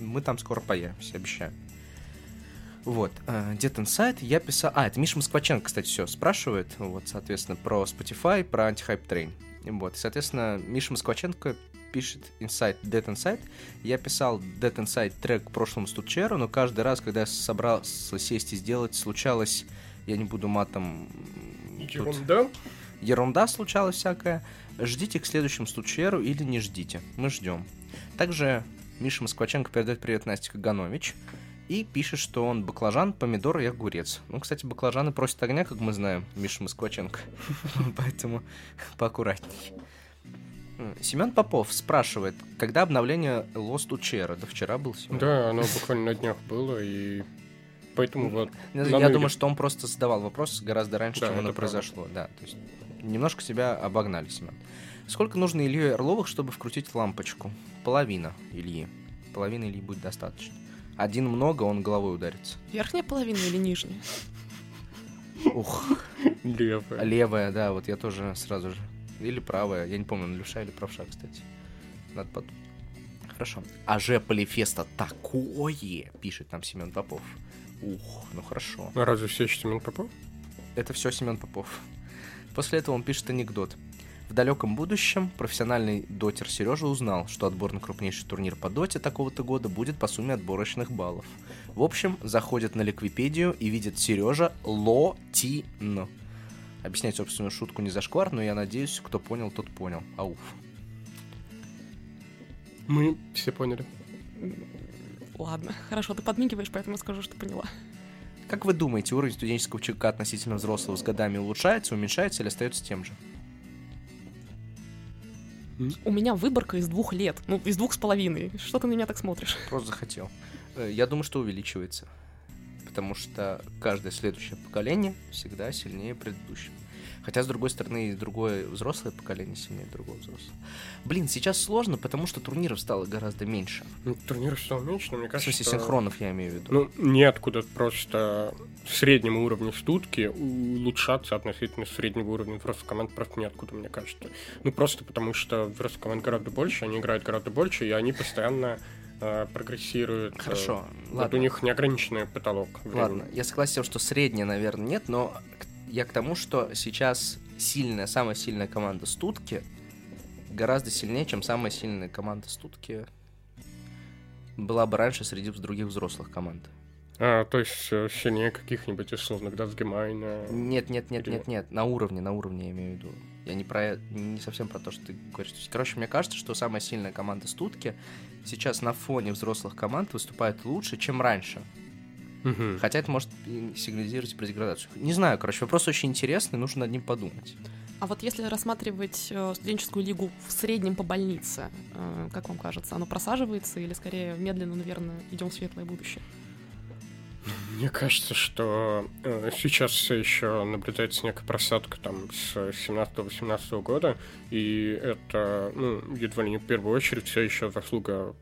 Мы там скоро появимся, обещаю. Вот, э, Dead Inside я писал... А, это Миша Москваченко, кстати, все спрашивает, вот, соответственно, про Spotify, про антихайп трейн. Вот, и, соответственно, Миша Москваченко пишет Inside, Dead Inside. Я писал Dead Inside трек к прошлому студчеру, но каждый раз, когда я собрался сесть и сделать, случалось, я не буду матом... тут- Ерунда. случалась всякая. Ждите к следующему случеру или не ждите. Мы ждем. Также Миша Москваченко передает привет Насте Каганович и пишет, что он баклажан, помидор и огурец. Ну, кстати, баклажаны просят огня, как мы знаем, Миша Москваченко. Поэтому поаккуратней. Семен Попов спрашивает, когда обновление Lost Учера? Да вчера был Семен. Да, оно буквально на днях было, и поэтому вот. Я, думаю, что он просто задавал вопрос гораздо раньше, чем оно произошло. Да, то есть немножко себя обогнали, Семен. Сколько нужно Илье Орловых, чтобы вкрутить лампочку? Половина Ильи. Половины Ильи будет достаточно. Один много, он головой ударится. Верхняя половина или нижняя? Ух, Левое. левая, да, вот я тоже сразу же. Или правая, я не помню, левша или правша, кстати. Надо подумать. Хорошо. А же Полифеста такое, пишет нам Семен Попов. Ух, ну хорошо. А разве все еще Семен Попов? Это все Семен Попов. После этого он пишет анекдот. В далеком будущем профессиональный дотер Сережа узнал, что отбор на крупнейший турнир по доте такого-то года будет по сумме отборочных баллов. В общем, заходит на Ликвипедию и видит Сережа Лотин. Объяснять собственную шутку не зашквар, но я надеюсь, кто понял, тот понял. Ауф. Мы все поняли. Ладно, хорошо, ты подмигиваешь, поэтому скажу, что поняла. Как вы думаете, уровень студенческого ЧК относительно взрослого с годами улучшается, уменьшается или остается тем же? У меня выборка из двух лет, ну, из двух с половиной. Что ты на меня так смотришь? Просто захотел. Э, Я думаю, что увеличивается. Потому что каждое следующее поколение всегда сильнее предыдущего. Хотя, с другой стороны, другое взрослое поколение сильнее другого взрослого. Блин, сейчас сложно, потому что турниров стало гораздо меньше. Ну, Турниров стало меньше, но мне В кажется, смысле, что... синхронов я имею в виду. Ну, неоткуда просто среднему уровню студки улучшаться относительно среднего уровня взрослых команд просто неоткуда, мне кажется. Ну, просто потому что взрослых команд гораздо больше, они играют гораздо больше, и они постоянно э, прогрессируют. Хорошо, Вот ладно. у них неограниченный потолок. времени. Ладно, я согласен что средняя, наверное, нет, но я к тому, что сейчас сильная, самая сильная команда Стутки гораздо сильнее, чем самая сильная команда Стутки была бы раньше среди других взрослых команд. А, то есть э, сильнее каких-нибудь условных Дазгемайна. Нет, нет, нет, Или- нет, нет, на уровне, на уровне я имею в виду. Я не про не совсем про то, что ты говоришь. Короче, мне кажется, что самая сильная команда Стутки сейчас на фоне взрослых команд выступает лучше, чем раньше. Мгм. Хотя это может и сигнализировать про деградацию. Не знаю, короче, вопрос очень интересный, нужно над ним подумать. А вот если рассматривать э, студенческую лигу в среднем по больнице, э, как вам кажется, оно просаживается или скорее медленно, наверное, идем в светлое будущее? Мне кажется, что э, сейчас все еще наблюдается некая просадка там с 17-18 года, и это, ну, едва ли не в первую очередь все еще заслуга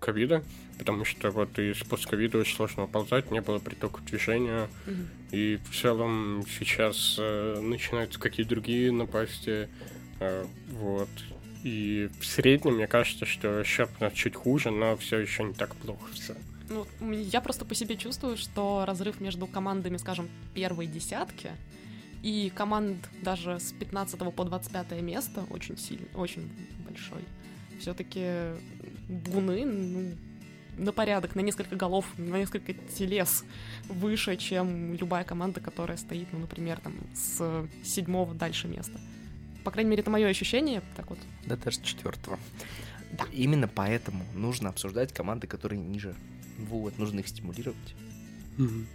ковида, потому что вот из постковида очень сложно уползать, не было притока движения, Мгм. и в целом сейчас э, начинаются какие-то другие напасти, э, вот. И в среднем, мне кажется, что счет у нас чуть хуже, но все еще не так плохо все. Ну, я просто по себе чувствую, что разрыв между командами, скажем, первой десятки и команд даже с 15 по 25 место очень сильный, очень большой. Все-таки буны ну, на порядок, на несколько голов, на несколько телес выше, чем любая команда, которая стоит, ну, например, там, с седьмого дальше места. По крайней мере, это мое ощущение. Так вот. Да даже четвертого. Именно поэтому нужно обсуждать команды, которые ниже. Вот, нужно их стимулировать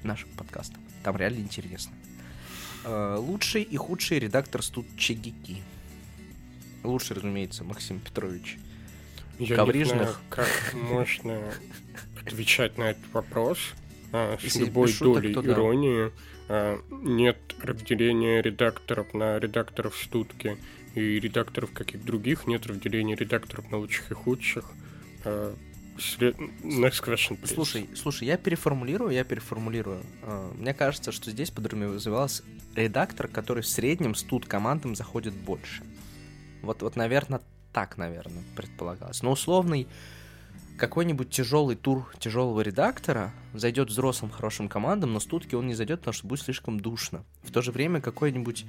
нашим подкастом. Там реально интересно. Э, Лучший и худший редактор студ Чегики. Лучший, разумеется, Максим Петрович. Я Коврижных. не знаю, как можно отвечать на этот вопрос а, с Если любой шуток, долей да. иронии. А, Нет разделения редакторов на редакторов студки и редакторов каких других. Нет разделения редакторов на лучших и худших. А, след- Next question, please. Слушай, слушай, я переформулирую, я переформулирую. Э, Мне кажется, что здесь подразумевалось редактор, который в среднем с тут командам заходит больше. Вот, вот, наверное, так, наверное, предполагалось. Но условный какой-нибудь тяжелый тур тяжелого редактора зайдет взрослым хорошим командам, но с тутки он не зайдет, потому что будет слишком душно. В то же время какой-нибудь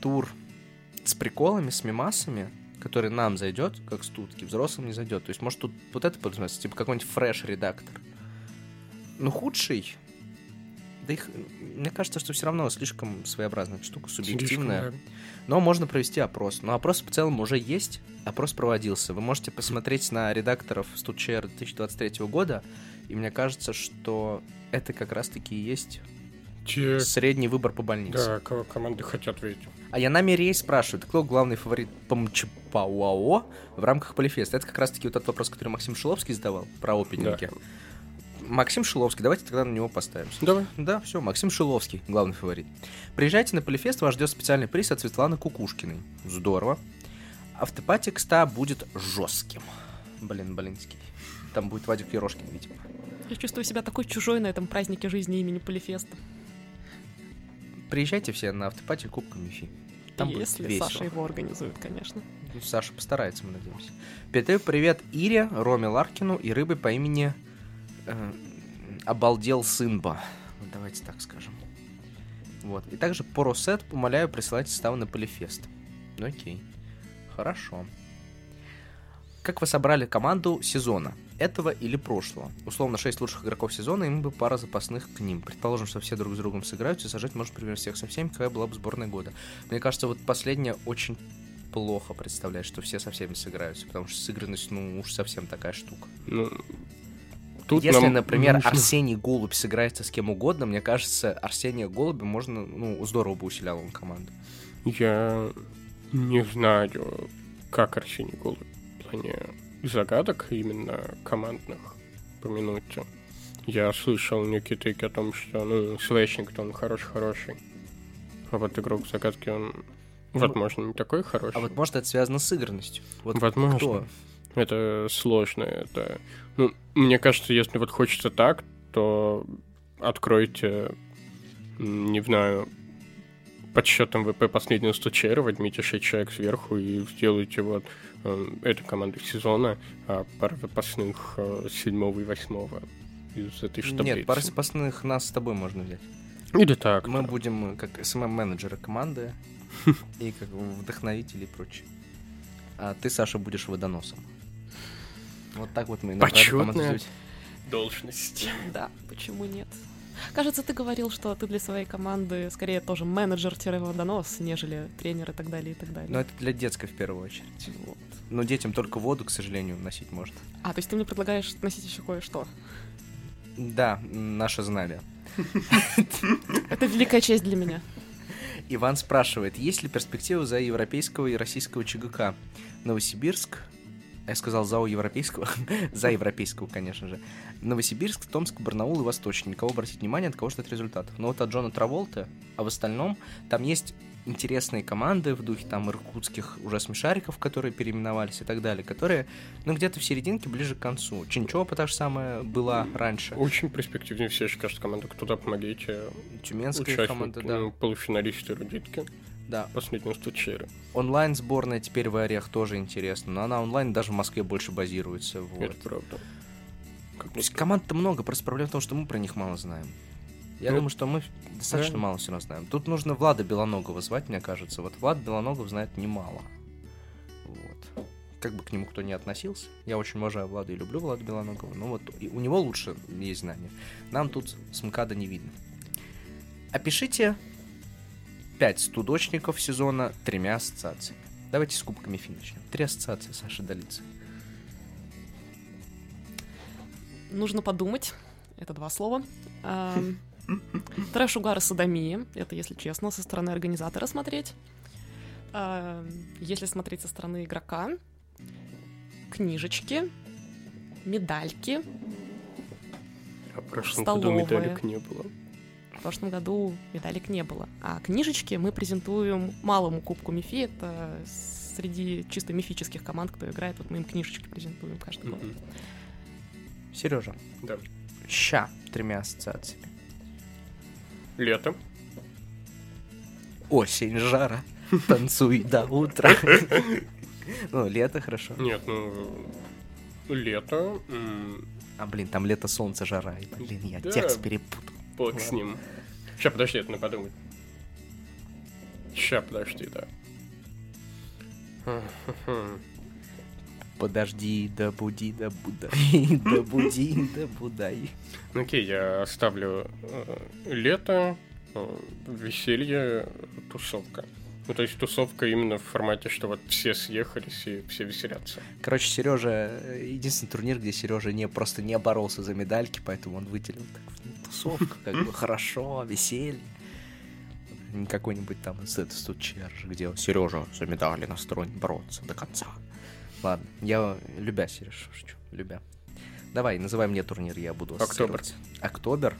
тур с приколами, с мимасами, который нам зайдет, как стутки, взрослым не зайдет. То есть, может, тут вот это подразумевается, типа какой-нибудь фреш-редактор. Ну, худший. Да их, мне кажется, что все равно слишком своеобразная штука, субъективная. Слишком, Но можно провести опрос. Но опрос в целом уже есть. Опрос проводился. Вы можете посмотреть на редакторов StudChair 2023 года. И мне кажется, что это как раз-таки и есть да. Те, средний выбор по больнице. да, кого команды хотят видеть. А я нами рейс спрашивает, кто главный фаворит по МЧПАО в рамках Полифеста? Это как раз-таки вот этот вопрос, который Максим Шиловский задавал про опенинги. Максим Шиловский, давайте тогда на него поставимся. Давай. Да, все, Максим Шиловский, главный фаворит. Приезжайте на Полифест, вас ждет специальный приз от Светланы Кукушкиной. Здорово. Автопати к 100 будет жестким. Блин, блинский. Там будет Вадик Ерошкин, видимо. Я чувствую себя такой чужой на этом празднике жизни имени Полифеста. Приезжайте все на автопати Кубка Мифи. Там будет Если весело. Саша его организует, конечно. Ну, Саша постарается, мы надеемся. Передаю привет Ире, Роме Ларкину и рыбы по имени э, Обалдел Сынба. Вот давайте так скажем. Вот. И также по Росет умоляю присылать составы на Полифест. Ну окей. Хорошо. Как вы собрали команду сезона? Этого или прошлого? Условно, 6 лучших игроков сезона, и мы бы пара запасных к ним. Предположим, что все друг с другом сыграются, и сажать можно примерно всех со всеми, какая была бы сборная года. Мне кажется, вот последнее очень плохо представляет, что все со всеми сыграются, потому что сыгранность, ну, уж совсем такая штука. Ну, тут Если, нам например, нужно- Арсений Голубь сыграется с кем угодно, мне кажется, Арсения Голубя можно, ну, здорово бы усилял он команду. Я не знаю, как Арсений Голубь в плане загадок именно командных помянуть. Я слышал некие тейки о том, что, ну, Слэшник-то он хороший-хороший. А вот игрок загадки он, возможно, не такой хороший. А вот может это связано с сыгранностью? Вот Возможно. кто? Это сложно, это... Ну, мне кажется, если вот хочется так, то откройте, не знаю, подсчетом ВП последнего стучера, возьмите 6 человек сверху и сделайте вот э, эту команду сезона, а пара запасных э, седьмого и восьмого из этой же Нет, пара запасных нас с тобой можно взять. Или так. Мы да. будем э, как СММ-менеджеры команды и как вдохновители и прочее. А ты, Саша, будешь водоносом. Вот так вот мы Почетная должность. Да, почему нет? Кажется, ты говорил, что ты для своей команды скорее тоже менеджер-водонос, нежели тренер и так далее, и так далее. Но это для детской в первую очередь. Вот. Но детям только воду, к сожалению, носить может. А, то есть ты мне предлагаешь носить еще кое-что? Да, наше знамя. Это великая честь для меня. Иван спрашивает, есть ли перспективы за европейского и российского ЧГК? Новосибирск, я сказал ЗАО европейского, за европейского, конечно же. Новосибирск, Томск, Барнаул и Восточный. Никого обратить внимание, от кого ждать результатов. Но вот от Джона Траволта, а в остальном там есть интересные команды в духе там иркутских уже смешариков, которые переименовались и так далее, которые, ну, где-то в серединке, ближе к концу. Чинчопа та же самая была раньше. Очень перспективнее все, кажется, команда. Туда помогите. Тюменская Участник, команда, да. полуфиналисты Рудитки. Да. Последнего стучера. Онлайн сборная теперь в Орех тоже интересно, но она онлайн даже в Москве больше базируется. Вот. Это правда. Как То есть команд-то много, просто проблема в том, что мы про них мало знаем. Я Ну, думаю, что мы достаточно да. мало все равно знаем. Тут нужно Влада Белоногова звать, мне кажется. Вот Влад Белоногов знает немало. Вот. Как бы к нему кто ни относился. Я очень уважаю Влада и люблю Влада Белоногова. Но вот у него лучше есть знания. Нам тут с МКАДа не видно. Опишите пять студочников сезона тремя ассоциациями. Давайте с кубками фи начнем. Три ассоциации, Саша Долицы. Нужно подумать. Это два слова. Ам, Трэш, угар и садомия. Это, если честно, со стороны организатора смотреть. Ам, Если смотреть со стороны игрока, книжечки, медальки. А в прошлом году медалек не было. В прошлом году медалек не было. А книжечки мы презентуем малому кубку МИФИ. Это среди чисто мифических команд, кто играет, вот мы им книжечки презентуем каждый год. Сережа. Да. Ща тремя ассоциациями. Лето. Осень, жара, танцуй до утра. Ну, лето хорошо. Нет, ну... Лето. А, блин, там лето, солнце, жара. И, блин, я текст перепутал. Бог с ним. Ща, подожди, это надо подумать. Ща, подожди, да. Подожди, да буди, да будай, да буди, да будай. Ну, Окей, я оставлю э, лето, э, веселье, тусовка. Ну, то есть тусовка именно в формате, что вот все съехались и все веселятся. Короче, Сережа, единственный турнир, где Сережа не просто не боролся за медальки, поэтому он выделил так, тусовка, как бы хорошо, веселье. Не какой-нибудь там Черж, где Сережа за медали настроен бороться до конца. Ладно, я любя, Сереж, шучу, любя. Давай, называй мне турнир, я буду Октобер. Октобер.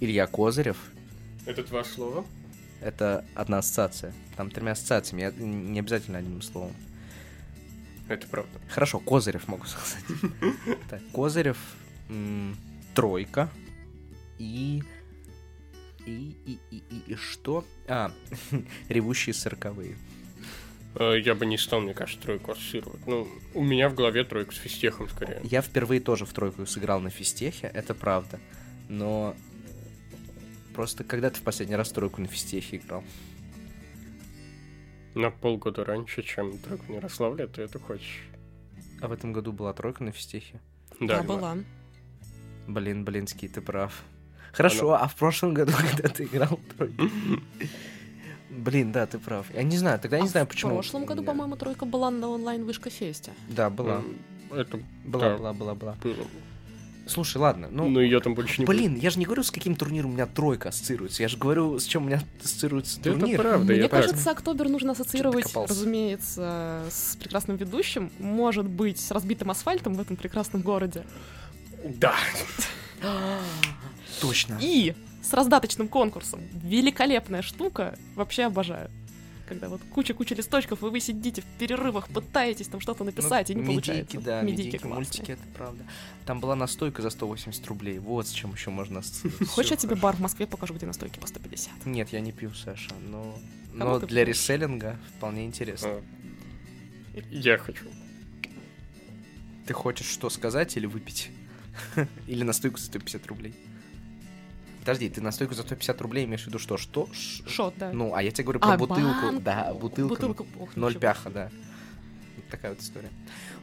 Илья Козырев. Это два слова? Это одна ассоциация. Там тремя ассоциациями, я- не обязательно одним словом. Это правда. Хорошо, Козырев могу сказать. Так, Козырев, тройка и... И, и, и, и, и что? А, ревущие сороковые. Э, Я бы не стал, мне кажется, тройку ассоциировать. Ну, у меня в голове тройка с фистехом скорее. Я впервые тоже в тройку сыграл на физтехе, это правда. Но просто когда ты в последний раз в тройку на физтехе играл? На полгода раньше, чем тройку в Ярославле, ты это хочешь. А в этом году была тройка на физтехе? Да, Ма. была. Блин, Блинский, ты прав. Хорошо, а в прошлом году, когда ты играл в тройку? Блин, да, ты прав. Я не знаю, тогда не А знаю, в почему. прошлом году, Я- по-моему, тройка была на онлайн-вышка-фесте. Да, была. Это Была, да, была, была, была. было. Слушай, ладно, ну... Но ее там больше не Блин, я же не говорю, с каким турниром у меня тройка ассоциируется. Я же говорю, с чем у меня ассоциируется будет. Да турнир. это правда, Мне я так- кажется, Октобер нужно ассоциировать, разумеется, с прекрасным ведущим, может быть, с разбитым асфальтом в этом прекрасном городе, Да. Точно. и с раздаточным конкурсом. Великолепная штука, вообще обожаю. Когда вот куча-куча листочков, и вы сидите в перерывах, пытаетесь там что-то написать, и не Ну, медики, получается. да, медики, классные. мультики, это правда. Там была настойка за 180 рублей. Вот с чем еще можно. Хочешь, я тебе бар в Москве покажу, где настойки по 150? Нет, я не пью, Саша, но... Но для реселлинга вполне интересно. А, Я хочу. Ты хочешь что сказать или выпить? Или настойку за 150 рублей? Подожди, ты настойку за 150 рублей имеешь в виду что? Что? Шот, да. Ну, а я тебе говорю про А, бутылку. банку. Да, бутылка. Бутылку, ох, Ноль ничего пяха, да. Такая вот история.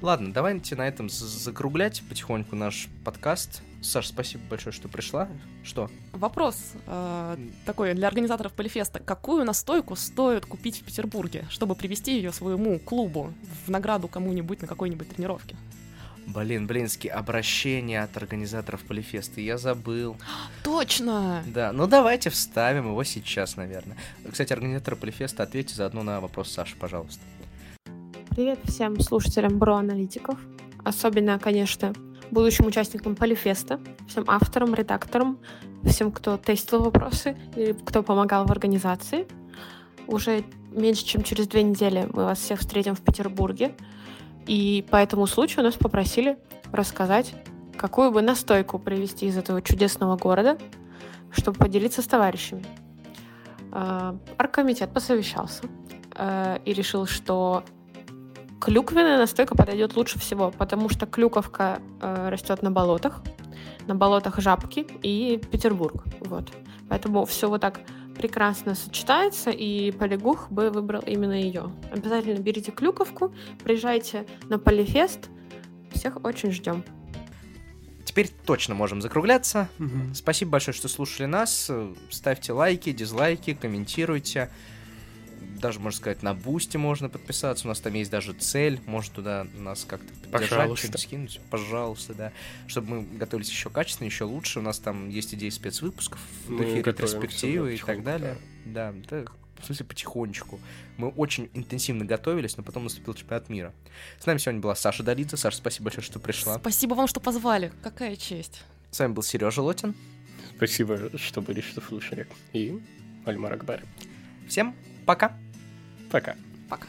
Ладно, давайте на этом закруглять потихоньку наш подкаст. Саш, спасибо большое, что пришла. Что? Вопрос э, такой для организаторов Полифеста. Какую настойку стоит купить в Петербурге, чтобы привезти ее своему клубу в награду кому-нибудь на какой-нибудь тренировке? Блин, блинский, обращение от организаторов Полифеста. Я забыл. Точно! Да, ну давайте вставим его сейчас, наверное. Кстати, организаторы Полифеста, ответьте заодно на вопрос Саши, пожалуйста. Привет всем слушателям Бро-аналитиков. Особенно, конечно, будущим участникам Полифеста, всем авторам, редакторам, всем, кто тестил вопросы или кто помогал в организации. Уже меньше, чем через две недели мы вас всех встретим в Петербурге. И по этому случаю нас попросили рассказать, какую бы настойку привезти из этого чудесного города, чтобы поделиться с товарищами. Э, Аргкомитет посовещался э, и решил, что клюквенная настойка подойдет лучше всего, потому что клюковка э, растет на болотах, на болотах Жабки и Петербург. Вот. Поэтому все вот так прекрасно сочетается, и Полигух бы выбрал именно ее. Обязательно берите клюковку, приезжайте на Полифест. Всех очень ждем. Теперь точно можем закругляться. Спасибо большое, что слушали нас. Ставьте лайки, дизлайки, комментируйте. Даже, можно сказать, на Boosty можно подписаться. У нас там есть даже цель. Можно туда нас как-то поддержать, что-нибудь скинуть. Пожалуйста, да. Чтобы мы готовились еще качественнее, еще лучше. У нас там есть идеи спецвыпусков в духе ретроспективы и так далее. Да, да, в смысле потихонечку. Мы очень интенсивно готовились, но потом наступил чемпионат мира. С нами сегодня была Саша Долидзе. Саша, спасибо большое, что пришла. Спасибо вам, что позвали. Какая честь. С вами был Сережа Лотин. Спасибо, что были, что слушали. И Альмар Акбар. Всем пока! Пока. Пока.